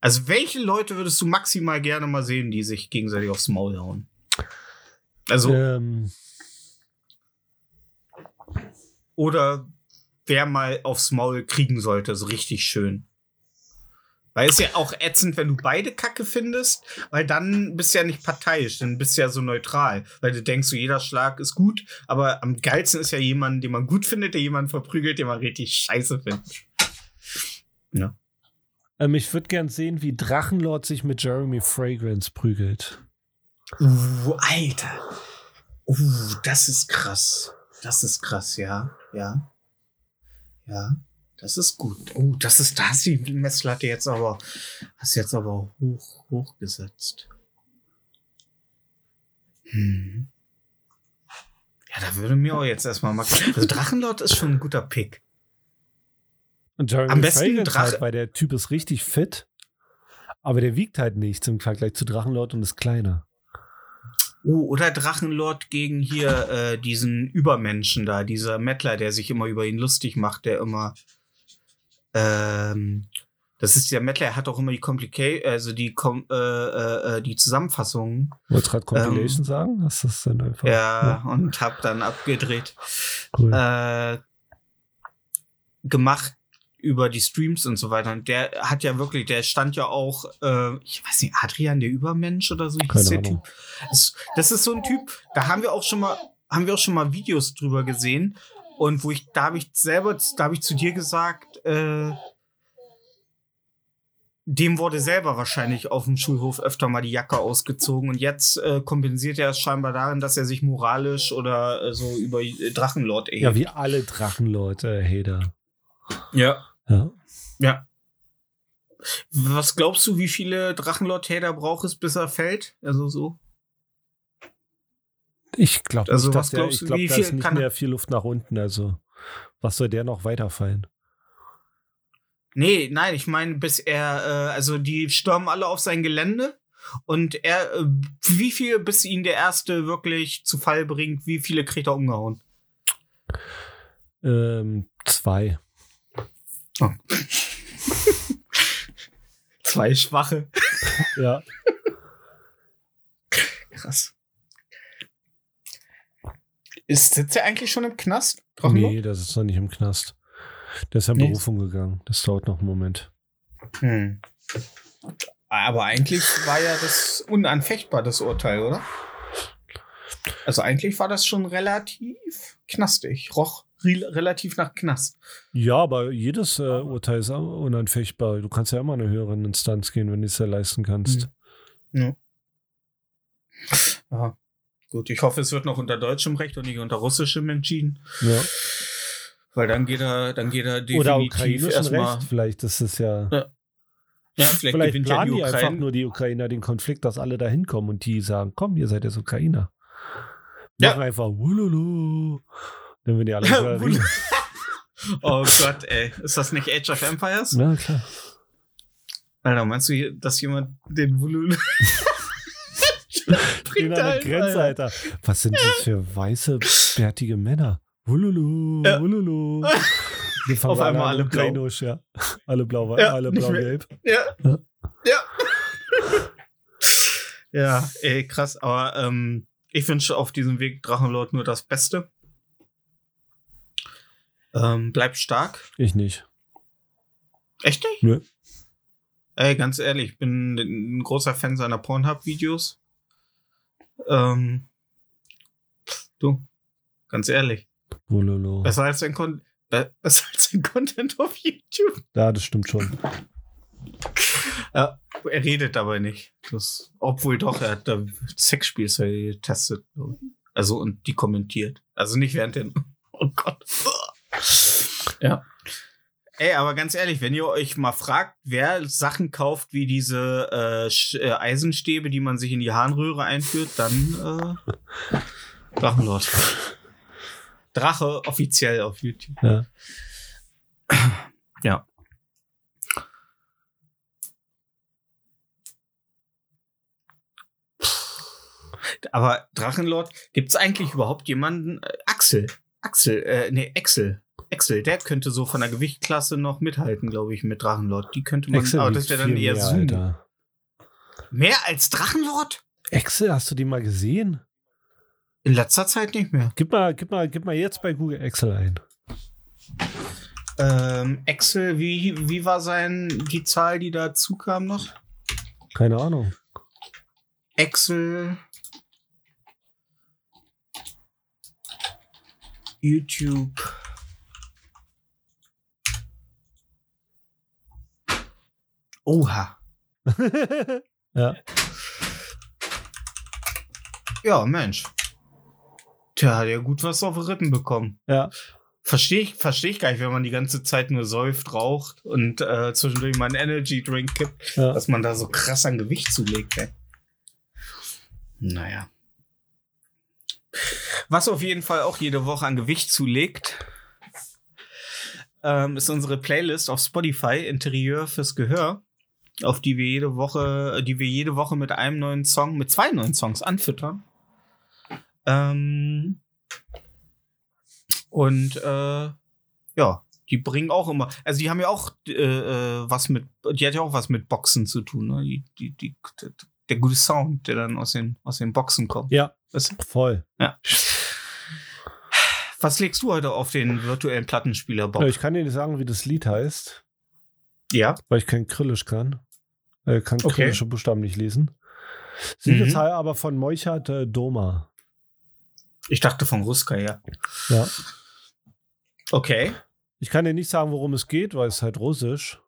A: Also, welche Leute würdest du maximal gerne mal sehen, die sich gegenseitig aufs Maul hauen? Also,
B: Ähm,
A: oder wer mal aufs Maul kriegen sollte, so richtig schön. Weil es ja auch ätzend, wenn du beide Kacke findest, weil dann bist du ja nicht parteiisch, dann bist du ja so neutral. Weil du denkst, so jeder Schlag ist gut, aber am geilsten ist ja jemand, den man gut findet, der jemanden verprügelt, den man richtig scheiße findet. Ja.
B: ähm, ich würde gern sehen, wie Drachenlord sich mit Jeremy Fragrance prügelt.
A: Uh, Alter. Uh, das ist krass. Das ist krass, ja. Ja. Ja. Das ist gut. Oh, das ist, da hast du die Messlatte jetzt aber, hast jetzt aber hoch, hochgesetzt. Hm. Ja, da würde mir auch jetzt erstmal mal, also Drachenlord ist schon ein guter Pick.
B: Und Jeremy
A: Am besten
B: Fragrance
A: Drache-
B: halt, weil der Typ ist richtig fit, aber der wiegt halt nichts im Vergleich zu Drachenlord und ist kleiner.
A: Oh, oder Drachenlord gegen hier äh, diesen Übermenschen da, dieser Mettler, der sich immer über ihn lustig macht, der immer. Ähm, das ist der Mettler, er hat auch immer die Complication, also die, Kom äh, äh, äh, die Zusammenfassungen.
B: Wolltest du gerade Compilation sagen? Das ist dann einfach.
A: Ähm, Ja, und hab dann abgedreht.
B: cool.
A: Äh, gemacht über die Streams und so weiter. Und der hat ja wirklich, der stand ja auch, äh, ich weiß nicht, Adrian der Übermensch oder so hieß der. Typ. Das, das ist so ein Typ, da haben wir auch schon mal, haben wir auch schon mal Videos drüber gesehen. Und wo ich, da habe ich selber, da habe ich zu dir gesagt, äh, dem wurde selber wahrscheinlich auf dem Schulhof öfter mal die Jacke ausgezogen und jetzt äh, kompensiert er es scheinbar darin, dass er sich moralisch oder äh, so über äh, Drachenlord erhebt.
B: ja, wie alle Drachenlord-Hater.
A: ja.
B: Ja.
A: Ja. Was glaubst du, wie viele Drachenlord-Hater braucht es, bis er fällt? Also so.
B: Ich glaube
A: Also,
B: nicht,
A: was
B: der,
A: glaubst du,
B: glaube,
A: wie
B: da
A: viel
B: ist nicht
A: kann
B: mehr viel Luft nach unten. Also, was soll der noch weiterfallen?
A: Nee, nein, ich meine, bis er, äh, also die stürmen alle auf sein Gelände und er, äh, wie viel, bis ihn der Erste wirklich zu Fall bringt, wie viele kriegt er umgehauen?
B: Ähm, zwei.
A: Zwei Schwache.
B: Ja.
A: Krass. Ist, sitzt er eigentlich schon im Knast? Drachenlord?
B: Nee, das ist noch nicht im Knast. Der ist ja in
A: Nee.
B: Berufung gegangen. Das dauert noch einen Moment.
A: Hm. Aber eigentlich war ja das unanfechtbar, das Urteil, oder? Also eigentlich war das schon relativ knastig. Roch relativ nach Knast.
B: Ja, aber jedes äh, Urteil ist auch unanfechtbar. Du kannst ja immer eine höhere Instanz gehen, wenn du es ja leisten kannst.
A: Ja. Aha. Gut, ich hoffe, es wird noch unter deutschem Recht und nicht unter russischem entschieden.
B: Ja.
A: Weil dann geht er, dann geht er definitiv
B: Oder
A: erstmal.
B: Recht. Vielleicht ist es ja.
A: Ja, Ja, vielleicht,
B: Vielleicht
A: gewinnt ja
B: planen
A: die
B: die einfach nur die Ukrainer den Konflikt, dass alle da hinkommen und die sagen, komm, ihr seid jetzt Ukrainer.
A: Ja.
B: Machen einfach Wululu. Dann werden die alle wieder.
A: Oh Gott, ey. Ist das nicht Age of Empires?
B: Ja, klar.
A: Alter, meinst du, dass jemand den Vululu
B: In einer
A: halt,
B: Grenze,
A: Alter.
B: Alter. Was sind das für weiße, bärtige Männer? Hululu,
A: Ja.
B: Wir fangen
A: Auf einmal alle blau.
B: Kleinusch, ja. Alle blau,
A: Ja,
B: alle blau-gelb.
A: Ja.
B: Ja.
A: Ja. ja, ey, krass. Aber ähm, ich wünsche auf diesem Weg Drachenlord nur das Beste. Ähm, bleibt stark.
B: Ich nicht.
A: Echt nicht?
B: Nö.
A: Ey, ganz ehrlich, ich bin ein großer Fan seiner Pornhub-Videos. Ähm, du, ganz ehrlich,
B: Hululu.
A: besser als sein, be- besser als sein Content auf YouTube.
B: Ja, das stimmt schon.
A: Ja, er redet dabei nicht. Das, obwohl doch, er hat da Sexspiels getestet. Also und die kommentiert. Also nicht während den. Oh Gott. Ja. Ey, aber ganz ehrlich, wenn ihr euch mal fragt, wer Sachen kauft wie diese äh, äh, Eisenstäbe, die man sich in die Harnröhre einführt, dann äh, Drachenlord. Drache offiziell auf YouTube.
B: Ja.
A: Ja. Aber Drachenlord, gibt's eigentlich überhaupt jemanden? Äh, Axel. Axel, äh, nee, Axel. Axel, der könnte so von der Gewichtklasse noch mithalten, glaube ich, mit Drachenlord. Die könnte man,
B: Excel
A: aber das wäre dann eher
B: mehr,
A: Zoom. Mehr als Drachenlord?
B: Excel, hast du die mal gesehen?
A: In letzter Zeit nicht mehr.
B: Gib mal, gib mal, gib mal jetzt bei Google Excel ein.
A: Ähm, Axel, wie, wie war sein, die Zahl, die dazu kam noch?
B: Keine Ahnung.
A: Excel. YouTube. Oha.
B: ja.
A: Ja, Mensch. Tja, hat ja gut was auf die Rippen bekommen.
B: Ja.
A: Verstehe ich, versteh ich gar nicht, wenn man die ganze Zeit nur säuft, raucht und äh, zwischendurch mal einen Energy Drink kippt,
B: ja.
A: dass man da so krass an Gewicht zulegt. Ey. Naja. Was auf jeden Fall auch jede Woche an Gewicht zulegt, ähm, ist unsere Playlist auf Spotify Interieur fürs Gehör, auf die wir jede Woche, die wir jede Woche mit einem neuen Song, mit zwei neuen Songs anfüttern. Ähm, und äh, ja, die bringen auch immer, also die haben ja auch äh, äh, was mit, die hat ja auch was mit Boxen zu tun, ne? Die, die, die, der gute Sound, der dann aus den, aus den Boxen kommt.
B: Ja,
A: Weißt du?
B: voll.
A: Ja. Was legst du heute auf den virtuellen Plattenspieler, Bob?
B: Ja, ich kann dir nicht sagen, wie das Lied heißt,
A: ja.
B: weil ich kein Krillisch kann. Äh, kann
A: Okay.
B: krillische Buchstaben nicht lesen. Sind
A: Mhm.
B: aber von Moichat äh, Doma.
A: Ich dachte von Ruska, ja.
B: Ja.
A: Okay.
B: Ich kann dir nicht sagen, worum es geht, weil es halt russisch.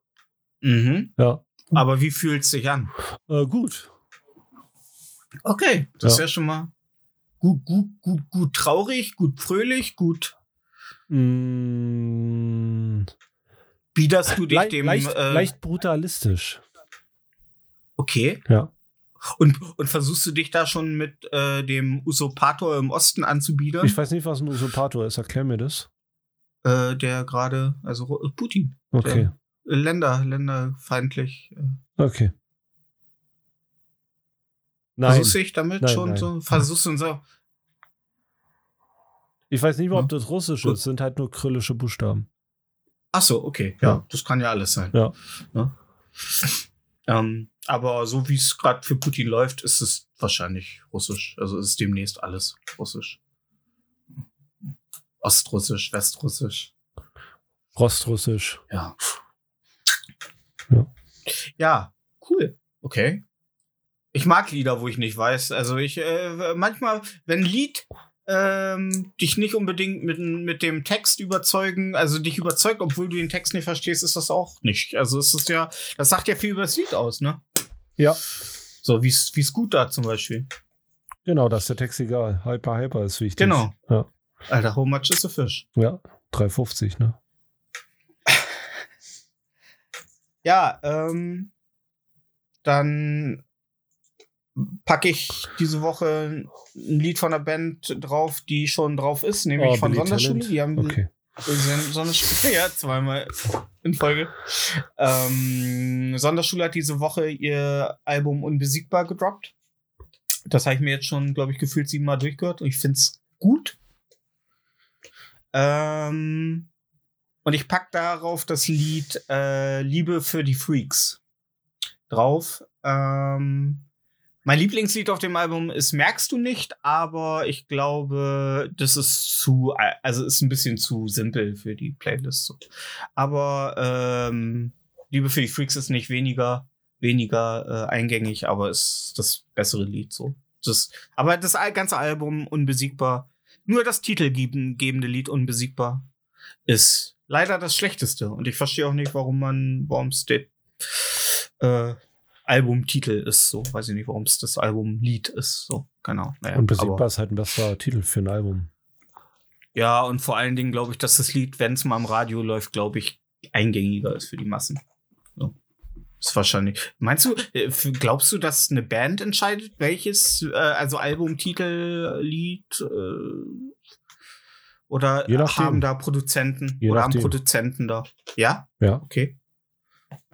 A: Mhm.
B: Ja.
A: Aber wie fühlt es sich an?
B: Äh, gut.
A: Okay, das ist
B: Ja.
A: ja schon mal gut, gut, gut, gut traurig, gut fröhlich, gut.
B: Mm,
A: Biederst du dich
B: le
A: dem.
B: leicht,
A: äh,
B: leicht brutalistisch.
A: Okay.
B: Ja.
A: Und, und versuchst du dich da schon mit äh, dem Usurpator im Osten anzubiedern?
B: Ich weiß nicht, was ein Usurpator ist. Erklär mir das.
A: Äh, der gerade, also Ru- Putin.
B: Okay.
A: Äh, Länder, länderfeindlich. Äh,
B: Okay. Nein.
A: versuchst du dich damit
B: Nein,
A: schon
B: nein.
A: so? Versuchst du so.
B: Ich weiß nicht ob
A: Ja.
B: das russisch
A: Gut.
B: ist. Sind halt nur krillische Buchstaben.
A: Ach so, okay. Ja,
B: Ja.
A: das kann ja alles sein.
B: Ja.
A: Ne? Ähm, aber so wie es gerade für Putin läuft, ist es wahrscheinlich russisch. Also ist demnächst alles russisch. Ostrussisch, Westrussisch.
B: Rostrussisch.
A: Ja.
B: Ja.
A: Ja, cool. Okay. Ich mag Lieder, wo ich nicht weiß. Also ich, äh, manchmal, wenn ein Lied ähm, dich nicht unbedingt mit, mit dem Text überzeugen, also dich überzeugt, obwohl du den Text nicht verstehst, ist das auch nicht. Also es ist ja, das sagt ja viel über das Lied aus, ne?
B: Ja.
A: So wie es gut da zum Beispiel.
B: Genau, das ist der Text egal. Hyper, hyper ist wichtig.
A: Genau.
B: Ja.
A: Alter, how much is a fish?
B: Ja. 3,50, ne?
A: Ja, ähm, dann packe ich diese Woche ein Lied von der Band drauf, die schon drauf ist, nämlich
B: Oh,
A: von
B: Billy
A: Sonderschule.
B: Talent.
A: Die haben,
B: Okay.
A: Sonderschule, ja, zweimal in Folge. Ähm, Sonderschule hat diese Woche ihr Album Unbesiegbar gedroppt. Das habe ich mir jetzt schon, glaube ich, gefühlt siebenmal durchgehört und ich finde es gut. Ähm, und ich pack darauf das Lied äh, Liebe für die Freaks drauf. Ähm, mein Lieblingslied auf dem Album ist Merkst du nicht, aber ich glaube, das ist zu, also ist ein bisschen zu simpel für die Playlist. Aber ähm, Liebe für die Freaks ist nicht weniger, weniger äh, eingängig, aber ist das bessere Lied so. Das, aber das ganze Album unbesiegbar, nur das titelgebende Lied unbesiegbar ist leider das schlechteste. Und ich verstehe auch nicht, warum man, warum es äh, Albumtitel ist. So, weiß ich nicht, warum es das Albumlied ist. So, genau.
B: Naja, Unbesiegbar ist halt ein besserer Titel für ein Album.
A: Ja, und vor allen Dingen glaube ich, dass das Lied, wenn es mal im Radio läuft, glaube ich, eingängiger ist für die Massen. So. Ist wahrscheinlich. Meinst du, äh, glaubst du, dass eine Band entscheidet, welches, äh, also Albumtitel, Lied, äh, oder haben da Produzenten
B: Je
A: oder
B: nachdem.
A: haben Produzenten da? Ja?
B: Ja.
A: Okay.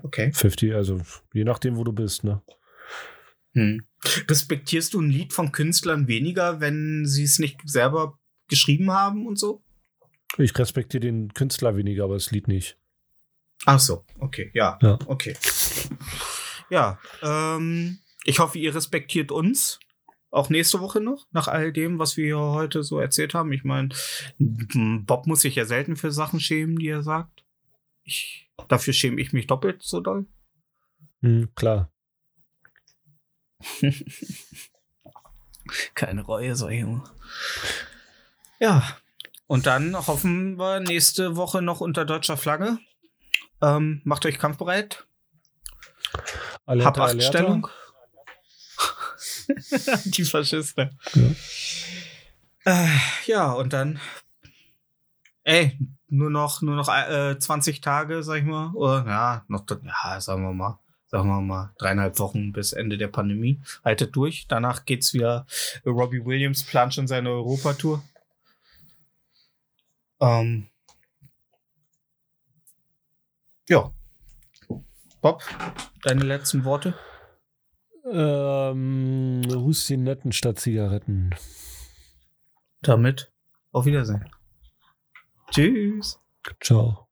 A: Okay.
B: 50, also je nachdem, wo du bist, ne?
A: Hm. Respektierst du ein Lied von Künstlern weniger, wenn sie es nicht selber geschrieben haben und so?
B: Ich respektiere den Künstler weniger, aber das Lied nicht.
A: Ach so, okay, ja,
B: Ja.
A: okay. Ja, ähm, ich hoffe, ihr respektiert uns. Auch nächste Woche noch, nach all dem, was wir heute so erzählt haben. Ich meine, Bob muss sich ja selten für Sachen schämen, die er sagt. Ich, dafür schäme ich mich doppelt so doll.
B: Hm, klar.
A: Keine Reue, so Junge. Ja, und dann hoffen wir nächste Woche noch unter deutscher Flagge. Ähm, macht euch kampfbereit.
B: Alerta,
A: Hab acht. Stellung. Die Faschisten.
B: Ja.
A: Äh, ja, und dann. Ey, nur noch, nur noch äh, 20 Tage, sag ich mal. Oder ja, noch, ja, sagen wir mal. Sagen wir mal, dreieinhalb Wochen bis Ende der Pandemie. Haltet durch. Danach geht's wieder. Robbie Williams plant schon seine Europatour. Ähm. Ja. Bob, deine letzten Worte?
B: Ähm, Hustien statt Zigaretten.
A: Damit auf Wiedersehen. Tschüss.
B: Ciao.